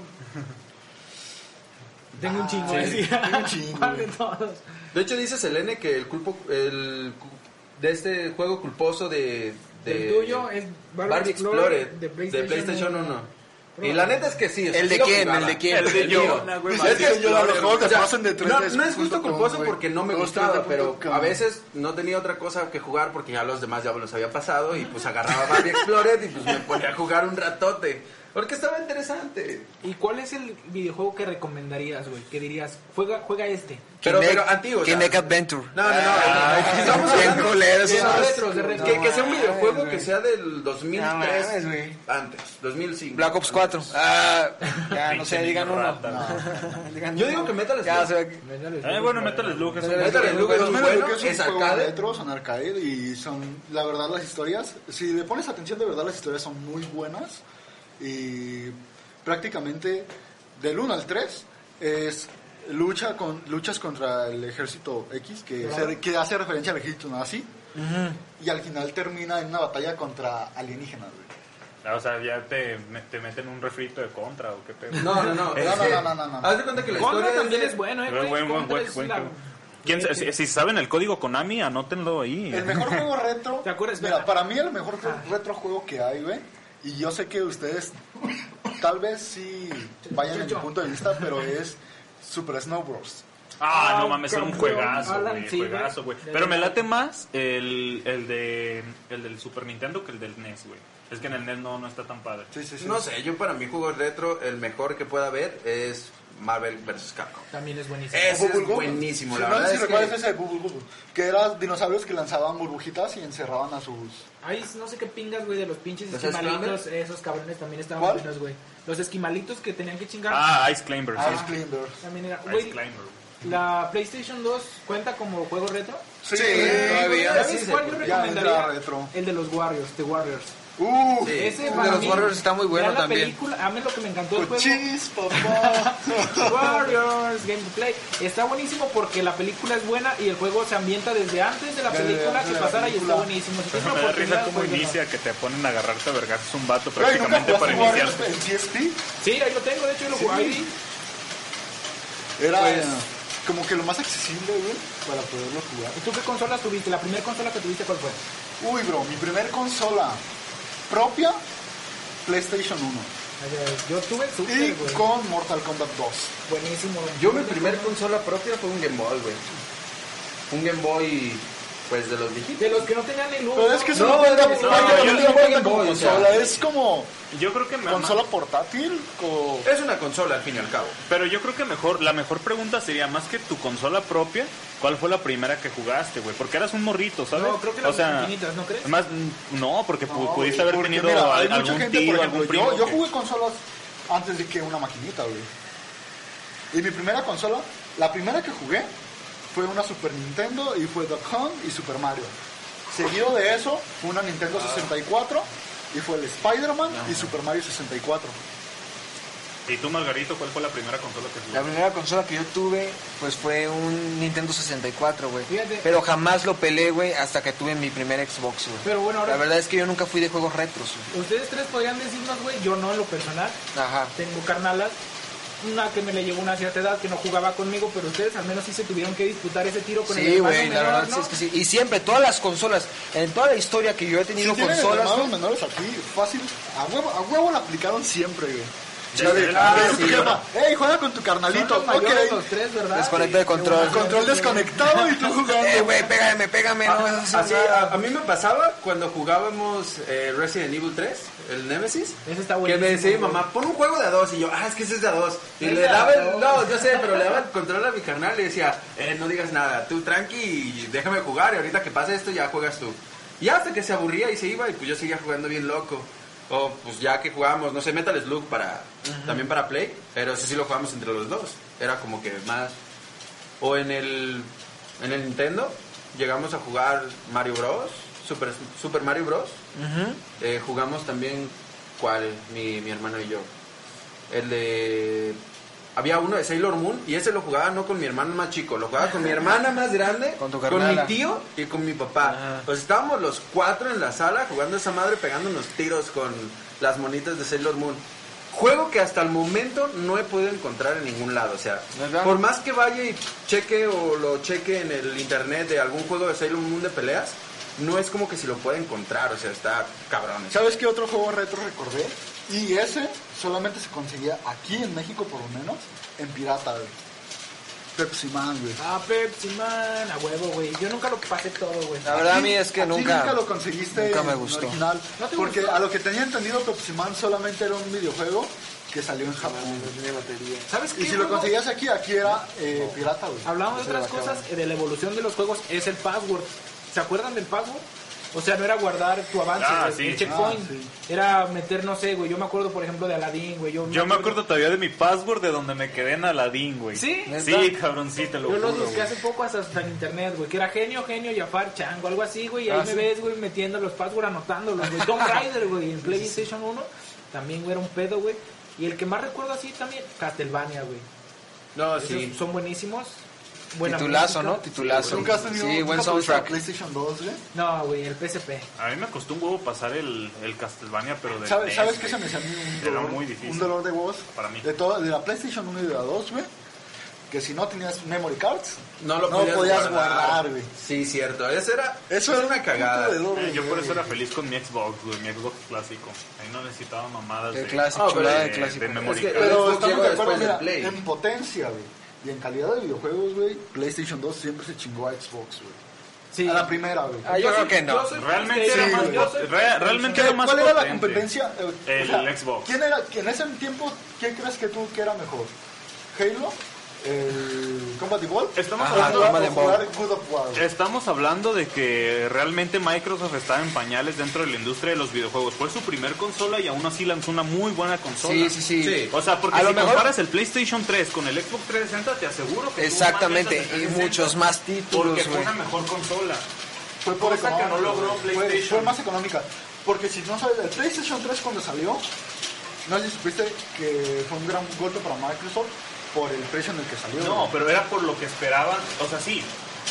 [laughs] Tengo un chingo, sí, decía. tengo un chingo, ¿Cuál de todos? De hecho dice Selene que el culpo el cu- de este juego culposo de, de El tuyo es Barbie Barbie Explorer Explorer de de PlayStation PlayStation, 1. 1. Y la neta es que sí, ¿El de quién? ¿El de quién? El de güey. Es que yo juegos te pasan de 3 no, es gusto culposo porque no me gustaba, pero a veces no tenía otra cosa que jugar porque ya los demás ya me los había pasado y pues agarraba Barbie Explorer y pues me ponía a jugar un ratote. Porque estaba interesante. ¿Y cuál es el videojuego que recomendarías, güey? Que dirías, juega, juega este. Pero, pero antiguo. sea. Kinect Adventure. No, no, no. no, Estamos bien que, que sea un videojuego que sea del No 2003 mames, güey. antes, 2005. Black Ops 4. Ah, ya [laughs] no sé, digan uno. Yo digo que Metal Ya, Slug. Eh, bueno, Metal Slug es un Metal Slug es bueno, es un juego arcade. son arcade y son, la verdad, las historias, si le pones atención de verdad, las historias son muy buenas y prácticamente del 1 al 3 es lucha con luchas contra el ejército X, que, se- que hace referencia al ejército nazi, y al final termina en una batalla contra alienígenas. güey. Ah, O sea, ya te, te meten un refrito de contra o qué pedo. No, no, no. No, es no, que- no, no, no, no. Haz de cuenta que la Contra historia también de- es bueno, eh, Buen, güey. buen, buen, es buen- la- ¿Quién sa- si, si saben el código Konami, anótenlo ahí. El mejor juego retro. ¿Te acuerdas? Mira, para mí el mejor juego- retro juego que hay, güey. Y yo sé que ustedes tal vez sí vayan en mi punto de vista, pero es Super Snow Bros. Ah, Ah, no mames, era un juegazo, güey. sí, juegazo, güey. Pero me late más el, el, de, el del Super Nintendo que el del NES, güey. Es que en el NES no, no está tan padre. Sí, sí, sí. No sé, yo para mi juego retro, el mejor que pueda haber es Marvel vs. Capcom. También es buenísimo. Ese es buenísimo, Sí, la no verdad sé si es recuerdas que- ese de Bubble Bubble, que eran dinosaurios que lanzaban burbujitas y encerraban a sus... Ay, no sé qué pingas, güey, de los pinches ¿Los esquimalitos. Esos cabrones también estaban ¿Cuál? buenos, güey. Los esquimalitos que tenían que chingar. Ah, Ice Climber, sí. Ice Climbers. También era. Ice Climber, güey. la PlayStation 2 cuenta como juego retro. Sí, todavía. ¿Sabes sí, cuál yo recomendaría? retro. El de los Warriors, The Warriors. Uh, Sí. Ese El para de los mí, Warriors está muy bueno la también. película, a mí lo que me encantó del juego. cochis, papá. Warriors Gameplay está buenísimo porque la película es buena y el juego se ambienta desde antes de la película que pasara y está buenísimo. Si Pero tienes me da risa cómo pues, inicia que te ponen a agarrarte a vergazos un vato Güey, ¿nunca prácticamente para iniciar. PSP? Sí, ahí lo tengo, de hecho yo lo Sí. jugué ahí. Era Pues- como que lo más accesible, güey, para poderlo jugar. ¿Y tú qué consola tuviste? ¿La primera consola que tuviste cuál fue? Uy, bro, mi primer consola propia, PlayStation 1. Yo tuve el Y Super, güey. con Mortal Kombat 2. Buenísimo. Yo mi primer consola propia fue un Game Boy, güey. Un Game Boy, pues de los viejitos. De los que no tenían ni luz. Pero es que eso No, no, yo como Boy, o sea. consola, es como Yo creo que me consola portátil. o- Es una consola al fin y al cabo. Pero yo creo que mejor, la mejor pregunta sería más que tu consola propia, ¿cuál fue la primera que jugaste, güey? Porque eras un morrito, ¿sabes? No, creo que las maquinitas, ¿no crees? Más, no, porque No, pudiste haber porque tenido mira, hay al- mucha algún gente, tío, por ejemplo, algún primo. yo, yo que- jugué consolas antes de que una maquinita, güey. Y mi primera consola, la primera que jugué fue una Super Nintendo y fue Duck Hunt y Super Mario. Seguido de eso, fue una Nintendo 64 y fue el Spider-Man y Super Mario 64. ¿Y tú, Margarito, cuál fue la primera consola que La jugaste? primera consola que yo tuve, pues fue un Nintendo 64, güey. Fíjate. Pero jamás lo pelé, güey, hasta que tuve mi primer Xbox, güey. Pero bueno, ahora La verdad es que yo nunca fui de juegos retros, güey. ustedes tres podrían decirnos, güey, yo no en lo personal. Ajá. Tengo carnalas. Una que me le llevó una cierta edad que no jugaba conmigo, pero ustedes al menos sí se tuvieron que disputar ese tiro con el Sí, hermano güey, la menor, verdad ¿no? sí es que sí. Y siempre, todas las consolas, en toda la historia que yo he tenido consolas, hermanos menores aquí, fácil, a huevo, a huevo la aplicaron siempre, güey. La de, ah, la- tu sí, jefa, ey, juega con tu Son carnalito, los mayores ok. los tres, ¿verdad? Desconecta de control. Control desconectado y tú eh, jugando. güey, pégame, pégame, no, eso es Así, nada. a, a mí me pasaba cuando jugábamos eh, Resident Evil 3, el Nemesis. Ese está Que buenísimo. me decía mi mamá, pon un juego de a dos. Y yo, ah, es que ese es de a dos. Y Es le a daba el. No, yo sé, pero le daba el control a mi carnal. Y le decía, eh, no digas nada. Tú tranqui y déjame jugar. Y ahorita que pase esto, ya juegas tú. Y hasta que se aburría y se iba. Y pues yo seguía jugando bien loco. O pues ya que jugábamos, no sé, Metal Slug para. También para Play. Pero ese sí lo jugamos entre los dos. Era como que más. O en el. En el Nintendo. Llegamos a jugar Mario Bros. Super, Super Mario Bros. Eh, jugamos también, ¿cuál? Mi, mi hermano y yo. El de... Había uno de Sailor Moon y ese lo jugaba no con mi hermano más chico, lo jugaba con mi hermana más grande, Con tu mi carnala. tío y con mi papá. Ajá. Pues estábamos los cuatro en la sala jugando esa madre, pegando unos tiros con las monitas de Sailor Moon. Juego que hasta el momento no he podido encontrar en ningún lado. O sea, ¿Verdad? por más que vaya y cheque o lo cheque en el internet de algún juego de Sailor Moon de peleas, no es como que si lo pueda encontrar. O sea, está cabrón. ¿Sabes qué otro juego retro recordé? Y ese solamente se conseguía aquí en México, por lo menos, en pirata, güey. Pepsi Man, güey. Ah, Pepsi Man, a huevo, güey. Yo nunca lo pasé todo, güey. La verdad a mí es que Aquí nunca... lo conseguiste nunca me en gustó. original. ¿No te porque gustó? a lo que tenía entendido, Pepsi Man solamente era un videojuego que salió en Japón. ¿Sabes qué? Y si lo conseguías aquí, aquí era eh, pirata, güey. Hablamos de otras cosas, eh, de la evolución de los juegos, es el password. ¿Se acuerdan del password? O sea, no era guardar tu avance, Ah, el- sí. el checkpoint. Ah, sí. Era meter, no sé, güey. Yo me acuerdo, por ejemplo, de Aladdin, güey. Yo, Yo me acuerdo todavía de mi password de donde me quedé en Aladdin, güey. ¿Sí? Sí, te lo Yo lo juro, busqué hace poco hasta, hasta en internet, güey. Que era genio, genio, Jafar, chango, algo así, güey. Y ahí Ah, me sí. ves, güey, metiendo los passwords, anotándolos, güey. Tomb [laughs] Raider, güey, en PlayStation 1. También, güey, era un pedo, güey. Y el que más recuerdo así también, Castlevania, güey. No, Esos sí. son buenísimos. Buena Titulazo, música. ¿no? Titulazo. ¿Nunca has tenido Sí, buen soundtrack. PlayStation 2, güey? No, güey, el PSP. A mí me costó un huevo pasar el, el Castlevania, pero de ¿Sabes, NES, ¿sabes qué se me hacía un Era dolor, muy difícil. un dolor de voz? Para mí. De, todo, de la PlayStation 1 y de la 2, güey. que si no tenías memory cards, No lo no podías, podías guardar. güey. Sí, cierto. Eso era, Eso era una cagada. doble, Eh, yo por eso era feliz con mi Xbox, güey, mi Xbox clásico. Ahí no necesitaba mamadas El de... clásico, Ah, de- de clásico. de memoria. Es que-. Pero estamos de acuerdo, mira, Play. en potencia, güey. Y en calidad de videojuegos, güey, PlayStation 2 siempre se chingó a Xbox, güey. Sí. A la primera, güey. Ah, yo creo que no. Realmente PlayStation, era más, Sí, yo soy re- PlayStation. realmente ¿Qué- era más ¿Cuál era la competencia? Eh, El Xbox. ¿Quién era, en ese tiempo, quién crees que tú que era mejor? ¿Halo? ¿El Combat Evolved? Estamos ¿O hablando- jugar- Combat o jugar Evolved. Good of War? güey? Estamos hablando de que realmente Microsoft estaba en pañales dentro de la industria de los videojuegos. Fue su primer consola y aún así lanzó una muy buena consola. Sí, sí, sí. Sí. O sea, porque A lo si mejor- comparas el PlayStation 3 con el Xbox 360, te aseguro que tuvo más Exactamente, y 360 muchos más títulos, Porque fue una mejor consola. Fue por cosa que no logró. Fue- PlayStation. Fue, más económica. Porque si no sabes, el PlayStation 3 cuando salió, no sé si supiste que fue un gran golpe para Microsoft por el precio en el que salió. No, pero era por lo que esperaban. O sea, sí.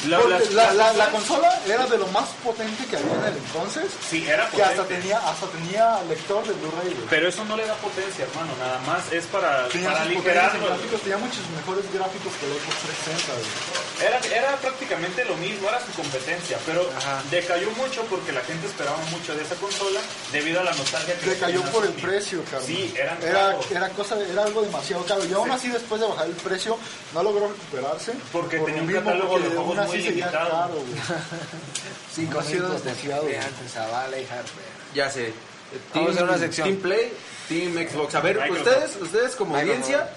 La, consola era de lo más potente que había en el entonces. Sí, era Que hasta potente. tenía, hasta tenía lector de Blu-ray. Pero eso no le da potencia, hermano. Nada más es para, Tenía para gráficos, tenía muchos mejores gráficos que el Xbox 360, güey. Era, era prácticamente lo mismo, era su competencia, pero Ajá. decayó mucho porque la gente esperaba mucho de esa consola debido a la nostalgia que Decayó por el precio, cabrón. Sí, eran era, era, cosa, era algo demasiado caro. Y aún así, después de bajar el precio, no logró recuperarse. Porque por tenía un catálogo de juegos muy seguía limitado. caro, güey. [laughs] Minutos de Zavala y Harper. Ya sé. Vamos a hacer una sección. Team Play, Team Xbox. A ver, Microsoft. ustedes, ustedes como Microsoft. audiencia.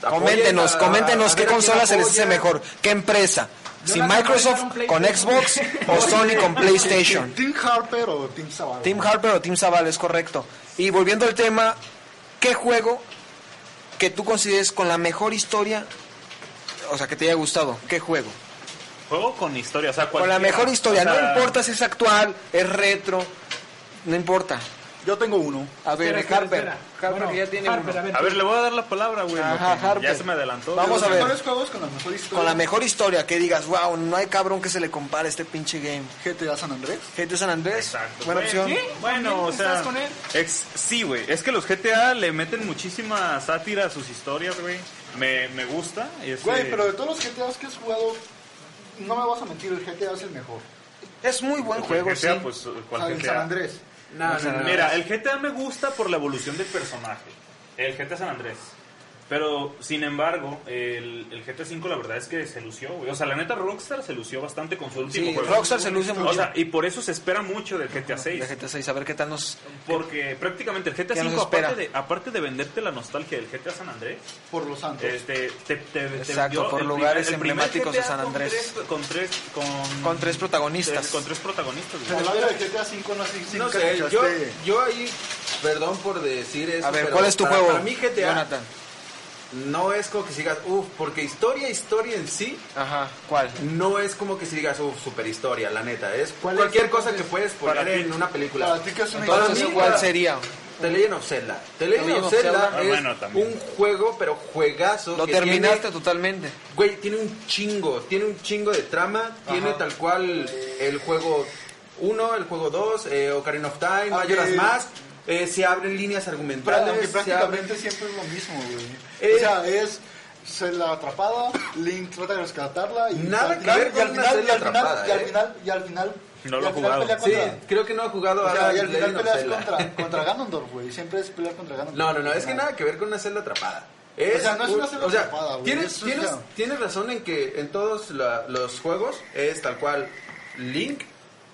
pues, Coméntenos, apoyen a- coméntenos a qué ver a quién consola se les hace mejor, qué empresa. Si Microsoft ¿va a con Xbox o [laughs] Sony con PlayStation. [laughs] ¿Team Harper o Team Zavala? Team Harper o Team Zavala, es correcto. Y volviendo al tema, ¿qué juego que tú consideres con la mejor historia, o sea, que te haya gustado? ¿Qué juego? Juego con historia, o sea, Con la mejor historia, O sea, no importa si es actual, es retro, no importa. Yo tengo uno. A ver, Espera, espera, Harper, espera. Harper Bueno, que ya tiene Harper, uno. a ver, A ver, le voy a dar la palabra, güey. Ajá, Harper. Ya se me adelantó. Vamos a ver. juegos con la mejor historia. Con la mejor historia, que digas, wow, no hay cabrón que se le compare a este pinche game. GTA San Andrés. GTA San Andrés, Exacto. buena Güey, opción. ¿sí? Bueno, o ¿También sea, estás con él? ex- sí, güey. Es que los GTA le meten muchísima sátira a sus historias, güey. Me, me gusta. ese- Güey, pero de todos los GTAs que has jugado, no me vas a mentir, el GTA es el mejor. Es muy buen juego, GTA, sí. pues, O ¿cuál el GTA? San Andrés. No, no, no. Mira, el GTA me gusta por la evolución del personaje. El GTA San Andrés. Pero, sin embargo, el, el GTA V la verdad es que se lució, güey. O sea, la neta, Rockstar se lució bastante con su último Sí, juego. Rockstar se luce mucho. O sea, y por eso se espera mucho del GTA VI. De GTA 6, a ver qué tal nos... Porque prácticamente el GTA ¿Qué nos V, espera? aparte de, aparte de venderte la nostalgia del GTA San Andrés, Por los santos. este, te, te, te Exacto, por el lugares primer- el emblemáticos de San con Andrés. tres- Con tres, con, Con tres protagonistas. Con tres protagonistas. güey. De GTA V, no sé No yo, yo ahí, perdón por decir eso. A ver, pero ¿cuál es tu para- juego, Para mí GTA Jonathan? No es como que sigas, uff, porque historia, historia en sí, Ajá, ¿cuál? no es como que si digas, uff, super historia, la neta. Es ¿Cuál es cualquier cosa que puedes para poner ti? en una película. Para ti que es una Entonces, Para mí, ¿cuál sería? The Legend of Zelda. The Legend Legend of of Zelda Zelda. Ah, es bueno, también. un juego, pero juegazo. Lo que terminaste tiene- totalmente. Güey, tiene un chingo, tiene un chingo de trama, tiene tal cual el juego 1, el juego 2, eh, Ocarina of Time, Majora's Mask, eh, se abren líneas argumentales, Aunque se prácticamente abren- siempre es lo mismo, güey. Eh, o sea, es la atrapada, Link trata de rescatarla y Nada al que final- ver y con al una final, serie y al final, atrapada, y al ¿eh? final, y al final, No lo final jugado. pelea Sí, creo que no ha jugado o sea, y al final peleas contra, contra Ganondorf, güey. Siempre es pelear contra Ganondorf. No, no, no, es que nada que ver con una celda atrapada. Es O sea, no es un- una celda o sea, atrapada, güey, Tienes, tienes, tienes razón en que en todos la- los juegos es tal cual Link,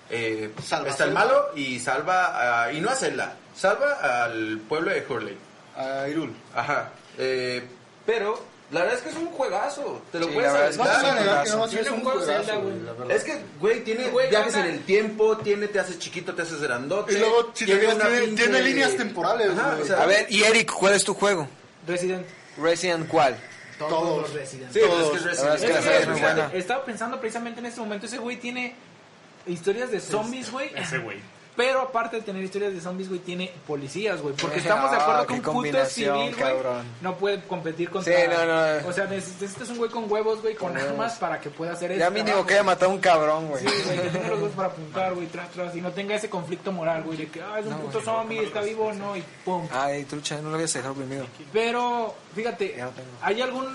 eh, Salva está el malo y salva, a- y no a Zelda, salva al pueblo de Hurley. A Hyrule. Ajá. eh, pero la verdad es que es un juegazo. Te lo Sí, puedes la verdad es que No te aventar. no, sí Tiene es un un juego Zelda, güey. Es que, güey, tiene Güey, viajes en el tiempo, tiene, te haces chiquito, te haces grandote. Y luego, si te tiene tiene, pinche- tiene líneas temporales, Ajá, güey. o sea, A ver, y Eric, ¿cuál es tu juego? Resident. Resident ¿cuál? Todos, Todos. los Resident. Sí, es que es que Es que, es muy buena. Estaba pensando precisamente en este momento, ese güey tiene historias de zombies, güey. Ese güey. Pero aparte de tener historias de zombies, güey, tiene policías, güey. Porque estamos de acuerdo que un puto civil, güey, no puede competir contra... Sí, no, no. O sea, necesitas un güey con huevos, güey, con, Con armas huevos. para que pueda hacer eso. Ya mínimo que haya matado a un cabrón, güey. Sí, güey, que tenga los huevos para apuntar, güey, tras, tras, y no tenga ese conflicto moral, güey, de que, ah, es un No, puto zombie, está vivo o no, y pum. Ay, trucha, no lo habías dejado primero. Pero, fíjate, Ya lo tengo. ¿hay algún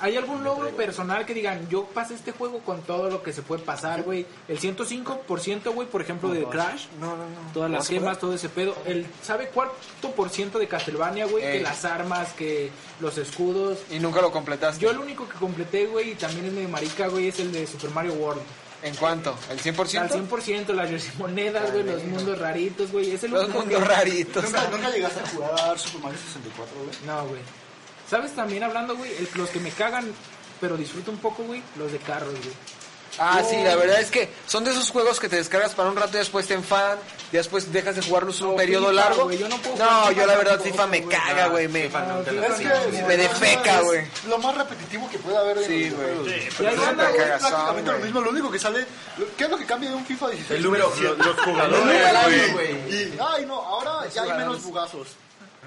hay algún logro personal que digan, yo pasé este juego con todo lo que se puede pasar, güey? El 105%, güey, por ejemplo, de Crash. No, no, no. Todas las gemas, todo ese pedo. El, ¿Sabe cuánto por ciento de Castlevania, güey? Que Ey. las armas, que los escudos. Y nunca lo completaste. Yo el único que completé, güey, y también es medio marica, güey, es el de Super Mario World. ¿En cuánto? ¿El 100%? Al 100%, las monedas, güey, los mundos raritos, güey. Es el Los mundos que- raritos. ¿Nunca, nunca llegaste a jugar Super Mario 64, güey? No, güey. ¿Sabes también hablando, güey? El- Los que me cagan, pero disfruto un poco, güey, los de carros, güey. Ah, sí, la verdad es que son de esos juegos que te descargas para un rato y después te enfan, y después dejas de jugarlos un No, periodo FIFA, largo. yo no puedo no, jugar yo la verdad FIFA me caga, güey, me... No te Es que me defeca, güey. Lo más repetitivo que puede haber Sí, güey. Sí, ahí Es prácticamente lo mismo, lo único que sale, ¿qué es lo que cambia de un FIFA 16? El número, Los, [laughs] jugadores, güey. güey. Y, ay no, ahora ya hay menos bugazos.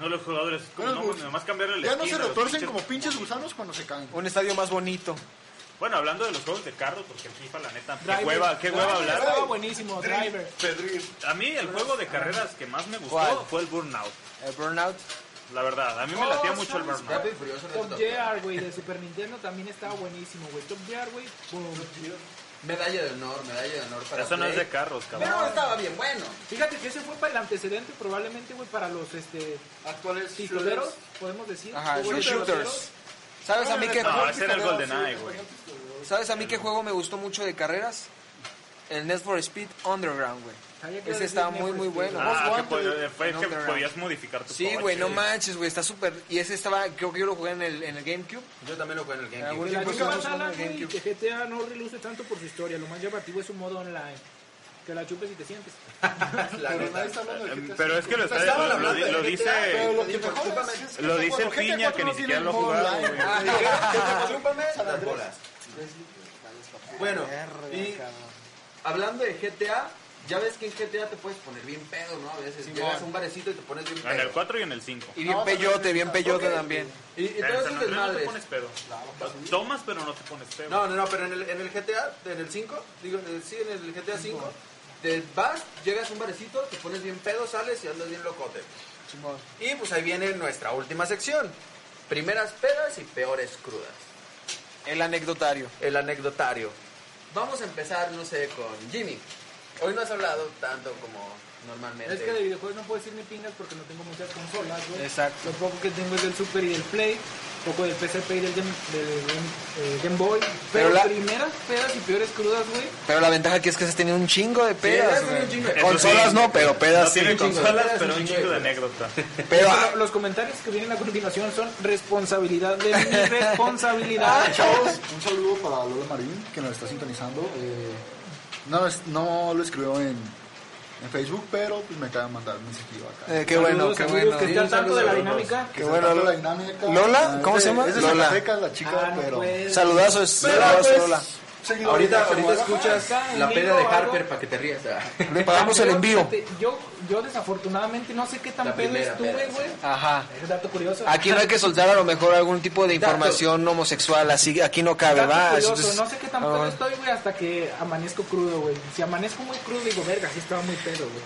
No, los jugadores. Como no, bug- nomás cambiarle la Ya no se los retorcen pinches- como pinches gusanos cuando se caen. Un estadio más bonito. Bueno, hablando de los juegos de carros, porque el FIFA, la neta, qué Driver. hueva, qué hueva Driver hablar. Estaba buenísimo, Driver. A mí el juego de carreras que más me gustó ¿Cuál? fue el Burnout. El Burnout. La verdad, a mí me Oh, latía mucho el ¿sabes Burnout. Rápido y Furioso Top. Gear, güey, de Super Nintendo también estaba buenísimo, güey. Top Gear, güey. Medalla de honor, medalla de honor para Eso no es de carros, cabrón. Pero estaba bien bueno. Fíjate que ese fue para el antecedente probablemente, güey, para los, este, Actuales pistoleros, podemos decir. Ajá, shooters. peloteros. ¿Sabes a mí qué No, ese era el GoldenEye, güey. ¿Sabes a mí qué juego me gustó mucho de carreras? El Need for Speed Underground, güey. Que Ese estaba muy, for muy bueno. Ah, que pod- fue que podías modificar tu Sí, güey, no manches, güey, está súper... Y ese estaba, creo que yo lo jugué en el, en el GameCube. Yo también lo jugué en el Ah, GameCube. güey. La Pues chupa vamos a sala, jugar en güey, GameCube. que GTA no reluce tanto por su historia. Lo más llamativo es su modo online. Que la chupes y te sientes. [laughs] La Pero neta. nadie está hablando de GTA Pero es que lo, está, Estaban lo, lo- hablando de lo dice lo que mejor es, es lo dice el GTA piña que ni no siquiera tiene lo ha modo jugado, online. güey. [laughs] Ah, chúpame [laughs] las bolas. Bueno, y hablando de GTA, ya ves que en GTA te puedes poner bien pedo, ¿no? A veces llegas a un barecito y te pones bien En el pedo. 4 y en el 5. Y bien peyote, bien peyote también. Y, y En esos Andrés no te pones pedo. Tomas, pero no te pones pedo. No, no, no, pero en el, en el GTA, en el 5, digo, en el- sí, en el GTA 5, te vas, llegas a un barecito, te pones bien pedo, sales y andas bien locote. Y pues ahí viene nuestra última sección. Primeras pedas y peores crudas. El anecdotario. El anecdotario. Vamos a empezar, no sé, con Jimmy. Hoy no has hablado tanto como normalmente. Es que de videojuegos no puedo decir ni pingas porque no tengo muchas consolas, güey. Exacto. Lo poco que tengo es del Super y del Play, poco del PSP y del Game, del Game, eh, Game Boy. Pero, Pero la- primeras pedas y peores crudas, güey. Pero la ventaja aquí es que se tenido un chingo de pedas, Sí, güey. un chingo. Eso Consolas sí. no, pero pedas No sí. tiene un chingo de consolas, pedas, pero un un chingo chingo de de anécdota. [laughs] Pero, Lo- ah, los comentarios que vienen a continuación son responsabilidad de mi [laughs] responsabilidad. Chavos, un saludo para Lola Marín, que nos está sintonizando. Eh, no, es- no lo escribió en, en Facebook, pero pues me acaba de mandar un mensajillo acá. eh, qué bueno, qué bueno. Que esté al tanto de la dinámica. Que Qué bueno, la dinámica. ¿Lola? ¿Cómo es se llama? Es de Lola. Zacatecas, la chica, Ah, no pero... Saludazos, saludazos, pues, Lola. Ahorita, de ahorita escuchas en la peda de Harper para que te rías. ah. Le pagamos el envío. Yo, yo desafortunadamente no sé qué tan pedo primera estuve, peda, güey. Ajá. Es dato curioso. Aquí no hay que soltar a lo mejor algún tipo de información homosexual, así aquí no cabe, Dato va. curioso, Entonces, no sé qué tan pedo ah, estoy, güey, hasta que amanezco crudo, güey. Si amanezco muy crudo, digo, verga, sí estaba muy pedo, güey.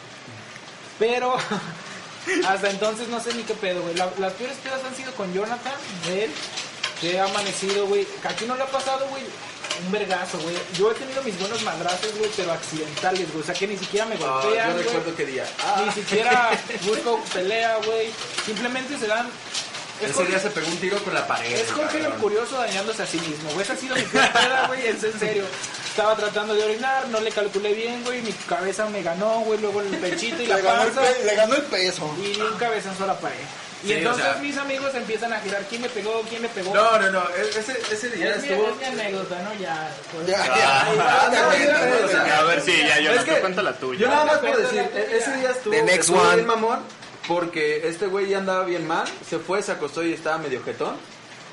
Pero [laughs] hasta entonces no sé ni qué pedo, güey. La- las peores pedas han sido con Jonathan, él, que ha amanecido, güey. Aquí no le ha pasado, güey, un vergazo, güey. Yo he tenido mis buenos madrazos, güey, pero accidentales, güey. O sea, que ni siquiera me Ah, golpean, güey. recuerdo qué día. Ah, Ni siquiera [laughs] busco pelea, güey. Simplemente se dan... es ese día se pegó un tiro con la pared. es Jorge el cabrón. curioso dañándose a sí mismo, güey. Esa ha sido mi peda, güey. Es en serio. Estaba tratando de orinar, no le calculé bien, güey. Mi cabeza me ganó, güey. Luego el pechito y la Le ganó, el panza. le ganó el peso. Y un cabezazo a la pared. Y Sí, entonces o sea- mis amigos empiezan a girar quién me pegó, quién me pegó. No, no, no. e- Ese, ese día es, mi, estuvo. es mi anécdota, ¿no? Ya. pues. [laughs] A ver, sí, ya, yo Es no que te cuento la tuya. Yo nada más puedo decir, e- ese día estuvo, The next one. bien mamón porque este güey ya andaba bien mal, se fue, se acostó y estaba medio jetón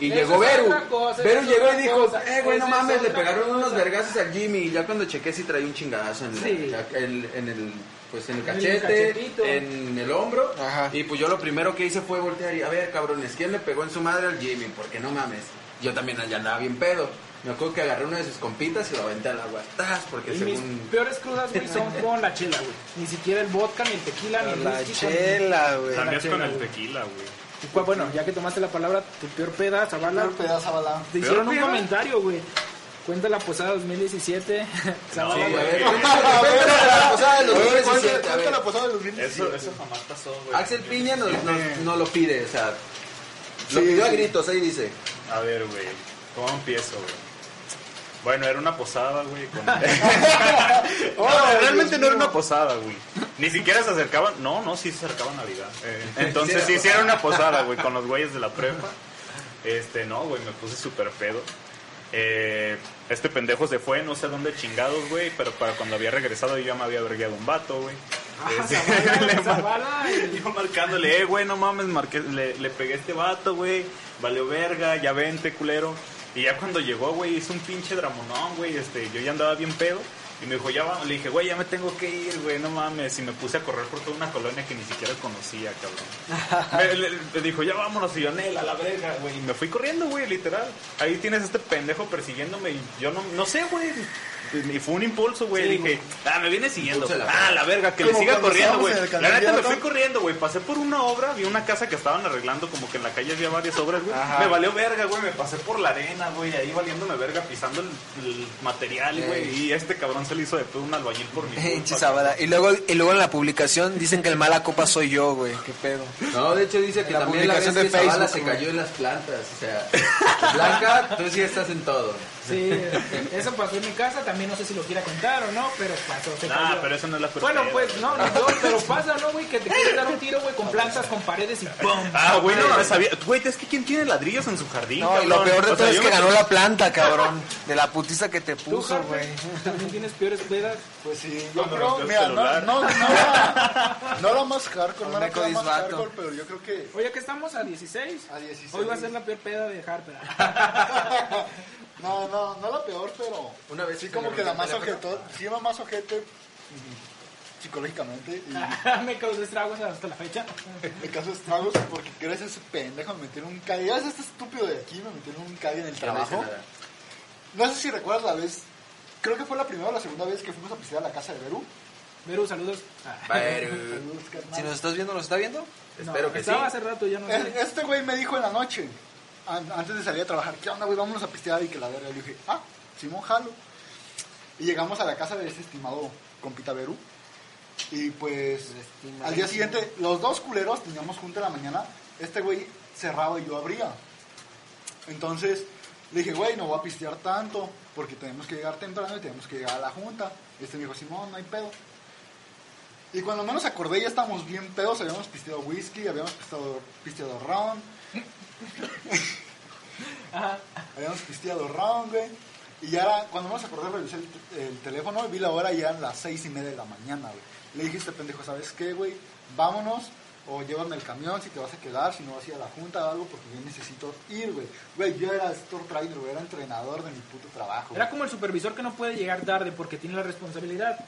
Y Eso llegó otra cosa, es llegó y dijo, cosa, eh, güey, no mames, le pegaron cosa. unos vergazos al Jimmy. Y ya cuando chequé sí traía un chingadazo en, la- Sí. la- el, en el... Pues en el cachete, en el hombro. Ajá. Y pues yo lo primero que hice fue voltear y, a ver, cabrones, ¿quién le pegó en su madre al Jimmy? Porque no mames. Yo también allá andaba bien pedo. Me acuerdo que agarré una de sus compitas y lo aventé al agua. ¡Tas! Porque Y mis según... peores crudas, güey, son con la chela, güey. Ni siquiera el vodka, ni el tequila, ni el La whisky. con- chela, güey. Cambias chela, con el tequila, güey. Y, pues, Bueno, ya que tomaste la palabra, tu peor peda, Zavala, Peor pedazo, bala. te hicieron un peda? comentario, güey. Cuenta la posada 2017. [laughs] Zavala, Sí, a güey. cuéntame la posada del A ver, 2017, a cuenta la posada del 2017. Eso, eso jamás pasó, güey. Axel Piña no, no- no lo pide, o sea, lo pidió a gritos, ahí dice. A ver, güey. ¿Cómo empiezo, güey? Bueno, era una posada, güey. con- [laughs] No, realmente no era una posada, güey. Ni siquiera se acercaban. No, no, sí se acercaba Navidad. Eh, entonces sí hicieron una posada, güey, con los güeyes de la prepa. Este, no, güey, me puse súper pedo. Eh, este pendejo se fue, no sé dónde chingados, güey, pero para cuando había regresado yo ya me había vergueado un vato, güey. Ah, [laughs] y- yo marcándole, eh, güey, no mames, marqué- le, le pegué a este vato, güey, valió verga, ya vente, culero. Y ya cuando llegó, güey, hizo un pinche dramonón, güey, este, yo ya andaba bien pedo. Y me dijo, ya vamos, le dije, güey, ya me tengo que ir, güey, no mames. Y me puse a correr por toda una colonia que ni siquiera conocía, cabrón. [laughs] me, le- dijo, ya vámonos, y yo, Nel, a la verga, güey. Y me fui corriendo, güey, literal. Ahí tienes este pendejo persiguiéndome y yo no, no sé, güey. Y fue un impulso, güey. Sí, dije, ah, me viene siguiendo. La Ah, la verga, que le siga corriendo, güey. La neta me fui corriendo, güey. Pasé por una obra, vi una casa que estaban arreglando, como que en la calle había varias obras, güey. Me valió verga, güey. Me pasé por la arena, güey. Ahí valiéndome verga, pisando el, el material, güey. Y este cabrón se le hizo de pedo un albañil por mi [laughs] culpa. Y luego, y luego en la publicación dicen que el mala copa soy yo, güey. Qué pedo. No, de hecho dice que La también la vez publicación que de Facebook, se cayó en las plantas, o sea, Blanca, tú sí estás en todo. Sí, eso pasó en mi casa, también no sé si lo quiera contar o no, pero pasó. Se Nah, cayó. pero eso no es la Bueno, pues no, no, no, pero pasa, ¿no, güey? Que te quieres dar un tiro, güey, con plantas, con paredes y ¡pum! Ah, güey, no, no sabía. Güey, es que ¿quién tiene ladrillos en su jardín? No, lo peor de O sea, todo es que ganó la planta, cabrón. De la putiza que te ¿Tú, puso, güey. también tienes peores pedas? Pues sí, yo creo, mira, no, no, no, la, no la más hardcore, no la más hardcore, pero yo creo que Oye, que estamos a 16. a 16. Hoy va a ser la peor peda de Harper. No, no, no la peor, pero Una vez sí como que la más ojete, sí la más ojete psicológicamente y Me causó estragos hasta la fecha. me caso estragos porque a ese pendejo me metieron un cague. Gracias a este estúpido de aquí me metieron un cague en el Ya trabajo. No sé si recuerdas la vez, creo que fue la primera o la segunda vez que fuimos a pistear a la casa de Beru. Veru, saludos. Ah, Pero, [laughs] Saludos, carnal. Si nos estás viendo, ¿nos está viendo? espero no, que sí. Estaba hace rato, ya no Eh, sé. Este güey me dijo en la noche, an- antes de salir a trabajar, ¿qué onda, güey? Vámonos a pistear y que la verga. Le dije, ah, Simón, jalo. Y llegamos a la casa de este estimado compita Beru. Y pues, al día siguiente, los dos culeros teníamos junta en la mañana. Este güey cerraba y yo abría. Entonces, le dije, güey, no voy a pistear tanto porque tenemos que llegar temprano y tenemos que llegar a la junta. Este me dijo, Simón, no hay pedo. Y cuando menos acordé ya estábamos bien pedos, habíamos pisteado whisky, habíamos pisteado, pisteado [laughs] Ajá. habíamos pisteado ron, güey. Y ya era, cuando menos acordé revisé el, el teléfono y vi la hora y ya eran las seis y media de la mañana, güey. Le dije a este pendejo, ¿sabes qué, güey? Vámonos o llévame el camión si te vas a quedar, si no vas a ir a la junta o algo, porque yo necesito ir, güey. Güey, yo era store trainer, güey, era entrenador de mi puto trabajo. güey. Era como el supervisor que no puede llegar tarde porque tiene la responsabilidad.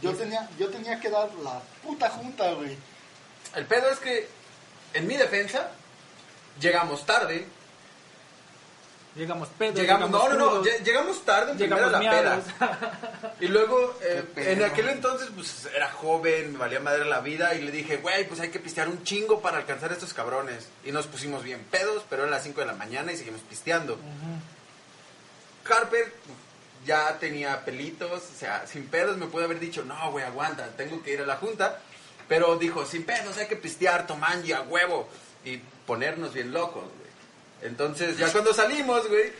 Yo tenía, yo tenía que dar la puta junta, güey. El pedo es que, en mi defensa, llegamos tarde. Llegamos pedos. Llegamos, no, no, no, llegamos tarde en primera Llegamos la peda. miados. Y luego, eh, en aquel entonces, pues era joven, me valía madre la vida. Y le dije, güey, pues hay que pistear un chingo para alcanzar a estos cabrones. Y nos pusimos bien pedos, pero eran las 5 de la mañana y seguimos pisteando. Harper ya tenía pelitos, o sea, sin pedos me pudo haber dicho, no, güey, aguanta, tengo que ir a la junta. Pero dijo, sin pedos, hay que pistear, tomanji, a huevo. Y ponernos bien locos, güey. Entonces, ya cuando salimos, güey,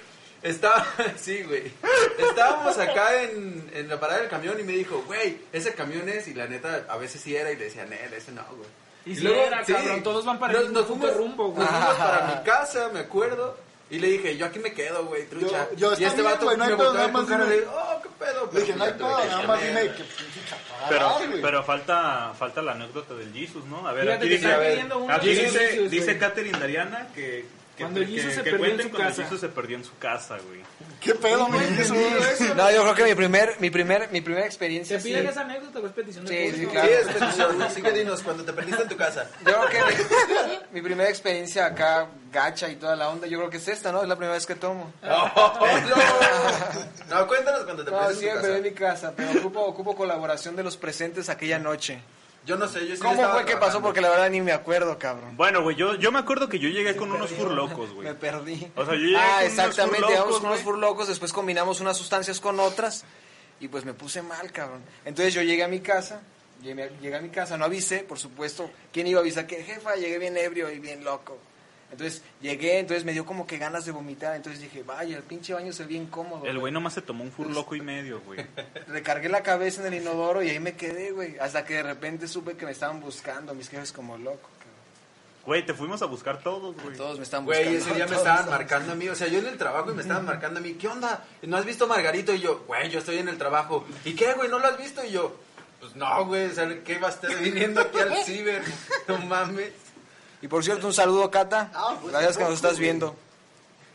estaba, [laughs] sí, güey, estábamos acá en, en la parada del camión y me dijo, güey, ese camión es, y la neta, a veces sí era, y le decía, Nel, ese no, güey. Y si era, cabrón, todos van para el nos, mismo nos fuimos, rumbo, güey. nos [laughs] fuimos para mi casa, me acuerdo. Y le dije, yo aquí me quedo, güey, trucha. Yo- yo, y este bien, vato güey, no me volteó a ver nada con más cara dime. de, oh, qué pedo. Le dije, Pero no hay pedo, nada más dime que Pero, pero falta, falta la anécdota del Jesus, ¿no? A ver, Fíjate aquí dice, a ver, aquí dice, dice. Catherine Dariana que Que- Cuando Jesus se que perdió en su cuando casa. Jesus se perdió en su casa, güey. ¿Qué pedo, hizo? No, yo creo que mi primer, mi primer, mi primera experiencia. ¿Se piden sí. esa anécdota o es petición de Sí, sí, claro. Sí, es petición. Así que dinos, cuando te perdiste en tu casa. Yo creo que mi, mi primera experiencia acá, gacha y toda la onda, yo creo que es esta, ¿no? Es la primera vez que tomo. [laughs] no. no, cuéntanos cuando te No, perdiste en tu siempre en casa. mi casa, pero ocupo, ocupo colaboración de los presentes aquella noche. Yo no sé, yo sí ¿Cómo fue que pasó? Porque la verdad ni me acuerdo, cabrón. Bueno, güey, yo, yo me acuerdo que yo llegué con unos furlocos, güey. Me perdí. O sea, yo llegué ah, con unos exactamente, llegamos con unos furlocos, después combinamos unas sustancias con otras y pues me puse mal, cabrón. Entonces yo llegué a mi casa, llegué, llegué a mi casa, no avisé, por supuesto. ¿Quién iba a avisar? Que jefa, llegué bien ebrio y bien loco. Entonces llegué, entonces me dio como que ganas de vomitar, entonces dije, vaya, el pinche baño se ve bien cómodo. El güey nomás se tomó un furloco y medio, güey. [laughs] Recargué la cabeza en el inodoro y ahí me quedé, güey. Hasta que de repente supe que me estaban buscando, mis jefes como loco. Güey, te fuimos a buscar todos, güey. Todos me estaban buscando. Güey, ese día me estaban marcando a mí, o sea, yo en el trabajo y me estaban marcando a mí, ¿qué onda? ¿No has visto a Margarito? Y yo, güey, yo estoy en el trabajo. ¿Y qué, güey? ¿No lo has visto? Y yo, pues no, güey, o sea, ¿qué va a estar viniendo aquí al [laughs] ciber? No mames. Y por cierto, un saludo, Cata. Ah, pues, Gracias que nos estás güey. viendo.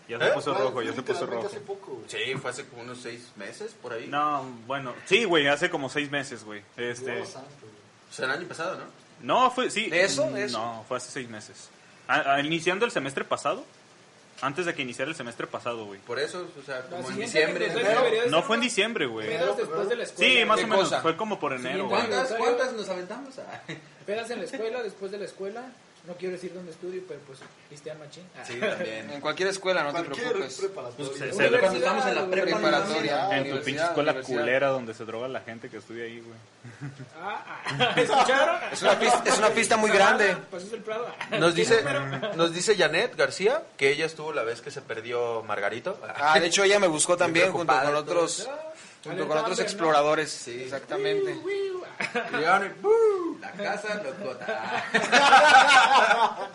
Ya se ¿Eh? puso rojo, ya se puso rojo. hace poco, güey. Sí, fue hace como unos seis meses, por ahí. No, bueno, sí, güey, hace como seis meses, güey. Este, Dios santo, güey. O sea, el año pasado, ¿no? no, fue, sí. ¿De eso? ¿De eso? No, fue hace seis meses. A- a- iniciando el semestre pasado, antes de que iniciara el semestre pasado, güey. Por eso, o sea, como en diciembre. ¿no? fue en diciembre, güey. Pedas después de la escuela. Sí, más ¿Qué o menos, cosa? fue como por enero, güey. ¿Cuántas, cuántas nos aventamos? Ah. [laughs] Pedas en la escuela, después de la escuela. No quiero decir dónde estudio, pero pues Cristian Machín. Ah. Sí, también. En cualquier escuela, no te preocupes. preparatoria. Pues, se- güey. se- Cuando estamos en la Preparatoria. En tu pinche escuela culera donde se droga la gente que estudia ahí, güey. Ah, ah, ¿Escucharon? Es una pista, es una pista muy grande. Pues es el Prado. Nos dice, [laughs] nos dice Janet García que ella estuvo la vez que se perdió Margarito. Ah, de hecho ella me buscó también junto con otros, junto con otros exploradores. Sí. Exactamente. Y llegaron y. La casa locota. [laughs]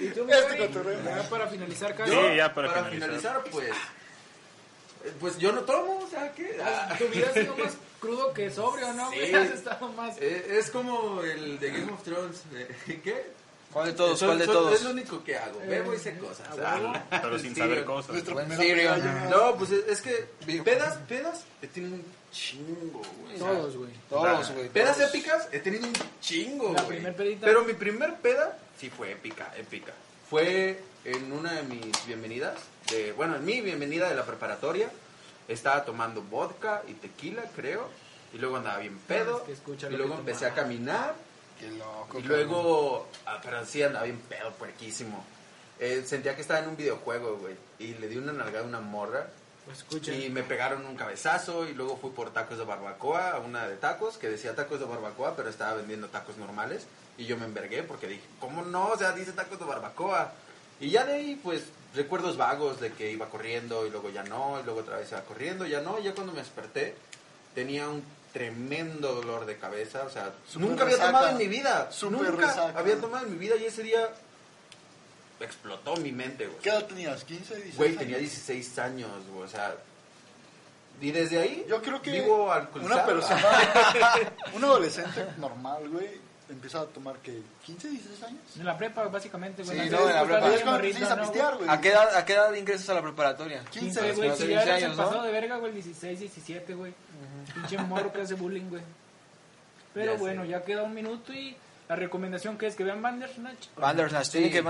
¿Y tú, mi Este. Ya para finalizar, Sí, Carlos. ya para finalizar. finalizar, pues. eh, Pues yo no tomo, o sea, ¿qué? Ah, Tu vida ha sido más crudo que sobrio, ¿no? Sí. [laughs] Has estado más... eh, es como el de Game of Thrones. eh, [laughs] ¿Qué? ¿Cuál de todos? ¿Cuál de todos? Es lo único que hago. Bebo y sé cosas. Ah. Ah, Pero sin saber cosas. Buen. No, pues es es que pedas, pedas, he tenido un chingo, güey. Todos, güey. Todos, güey. Pedas todos. épicas, he tenido un chingo, La güey. primer pedita. Pero mi primer peda sí fue épica, épica. Fue en una de mis bienvenidas, de, bueno, en mi bienvenida de la preparatoria. Estaba tomando vodka y tequila, creo. Y luego andaba bien pedo. Es que escucha y lo luego que empecé a tomaba. caminar. Qué loco. Y luego, ah, pero sí andaba bien pedo, puerquísimo. Eh, sentía que estaba en un videojuego, güey. Y le di una nalgada a una morra. Pues escucha. Y me pegaron un cabezazo y luego fui por tacos de barbacoa a una de tacos que decía tacos de barbacoa, pero estaba vendiendo tacos normales. Y yo me envergué porque dije, ¿cómo no? O sea, dice tacos de barbacoa. Y ya de ahí, pues, recuerdos vagos de que iba corriendo y luego ya no, y luego otra vez iba corriendo, ya no. Y ya cuando me desperté, tenía un tremendo dolor de cabeza. O sea, Súper nunca había resaca. tomado en mi vida. Súper nunca resaca. había tomado en mi vida y ese día explotó mi mente, güey. ¿Qué edad tenías? ¿15, 16 Güey, tenía 16 años, güey, o sea... Y desde ahí Yo creo que vivo una persona, [laughs] un adolescente normal, güey, empieza a tomar que 15, 16 años. En la prepa, básicamente, güey. Sí, Antes no, de en la prepa. Es cuando empiezas a ¿no, güey? pistear, güey. ¿A qué, edad, ¿A qué edad ingresas a la preparatoria? 15, 15, güey. Si 15 ya eres el años, ¿no? pasado de verga, güey, 16, 17, güey. Pinche morro que hace bullying, güey. Pero Ya bueno, sé. ya queda un minuto y la recomendación que es que vean Bandersnatch. Bandersnatch, Sí. que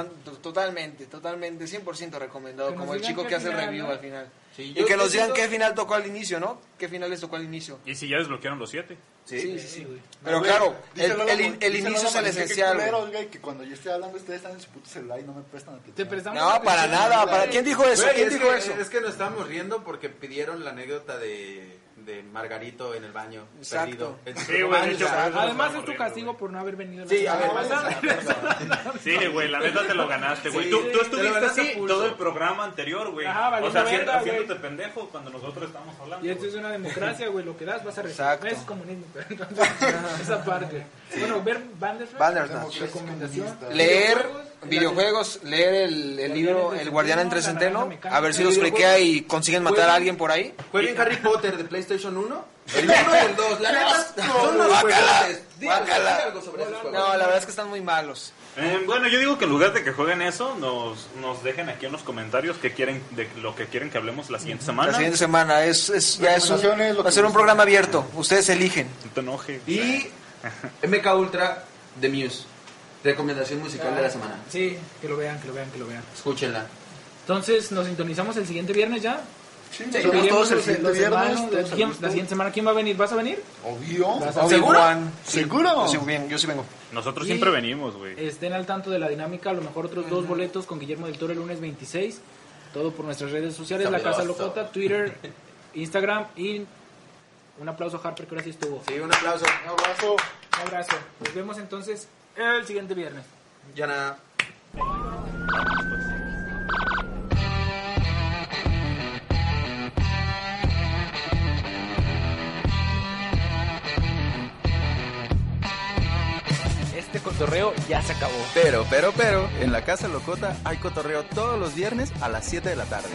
totalmente, totalmente, 100% recomendado, Que como el chico que hace el final, review ¿no? al final. Sí, y que nos digan qué final tocó al inicio, ¿no? ¿Qué final les tocó al inicio? Y si ya desbloquearon los siete. Sí, Sí, sí, sí. güey. Pero Güey, claro, el, el, el inicio es el que esencial, güey, que cuando yo estoy hablando ustedes están en su puto celular y no me prestan atención. Te prestamos No, para nada, para ¿quién dijo eso? Güey, ¿Quién es dijo que, eso? Es que nos estábamos riendo porque pidieron la anécdota de, de Margarito en el baño. Exacto. Perdido. Sí, güey, de hecho, Además es tu castigo güey. por no haber venido. la Sí, a ver. [laughs] [laughs] Sí, güey, la neta te lo ganaste, güey. Sí, tú, tú estuviste así todo el programa anterior, güey. Ajá, o valiendo sea, haciendo- güey. haciéndote pendejo cuando nosotros estamos hablando. Y esto es una democracia, güey. Lo que das vas a recibir. Exacto. No es comunismo, [laughs] pero entonces, esa parte. Bueno, ver Bandersnatch. Bandersnatch. Recomendación. Leer Videojuegos, leer el, el libro El Guardián entre Centeno, a ver si los friquea y consiguen matar a alguien por ahí. Jueguen Harry Potter de PlayStation PlayStation [laughs] 1? El 1 y el 2, la neta, son algo, sobre esos juegos. No, la verdad es que están muy malos. Eh, bueno, yo digo que en lugar de que jueguen eso, nos, nos dejen aquí en los comentarios que quieren de lo que quieren que hablemos la siguiente semana. La siguiente semana es, es ya es un, va a que ser un programa abierto. Ustedes eligen. No te enojes. Y [laughs] MK Ultra de Muse. Recomendación musical de la semana. Sí, que lo vean, que lo vean, que lo vean. Escúchenla. Entonces, nos sintonizamos el siguiente viernes ya. Sí, Sí, todos el los- siguiente los viernes. hermanos. todos ¿Quién- la siguiente semana, ¿quién va a venir? ¿Vas a venir? Obvio. A- ¿Seguro? Bien, yo sí vengo. Nosotros Y- siempre venimos, güey. Estén al tanto de la dinámica, a lo mejor otros dos boletos con Guillermo del Toro el lunes 26. Todo por nuestras redes sociales, La Casa. Locota, Twitter, Instagram y un aplauso a Harper que ahora sí estuvo. Sí, un aplauso. Un abrazo. Un abrazo. Nos vemos entonces el siguiente viernes. Ya nada. Este cotorreo ya se acabó. Pero, pero, pero, en la Casa Locota hay cotorreo todos los viernes a las 7 de la tarde.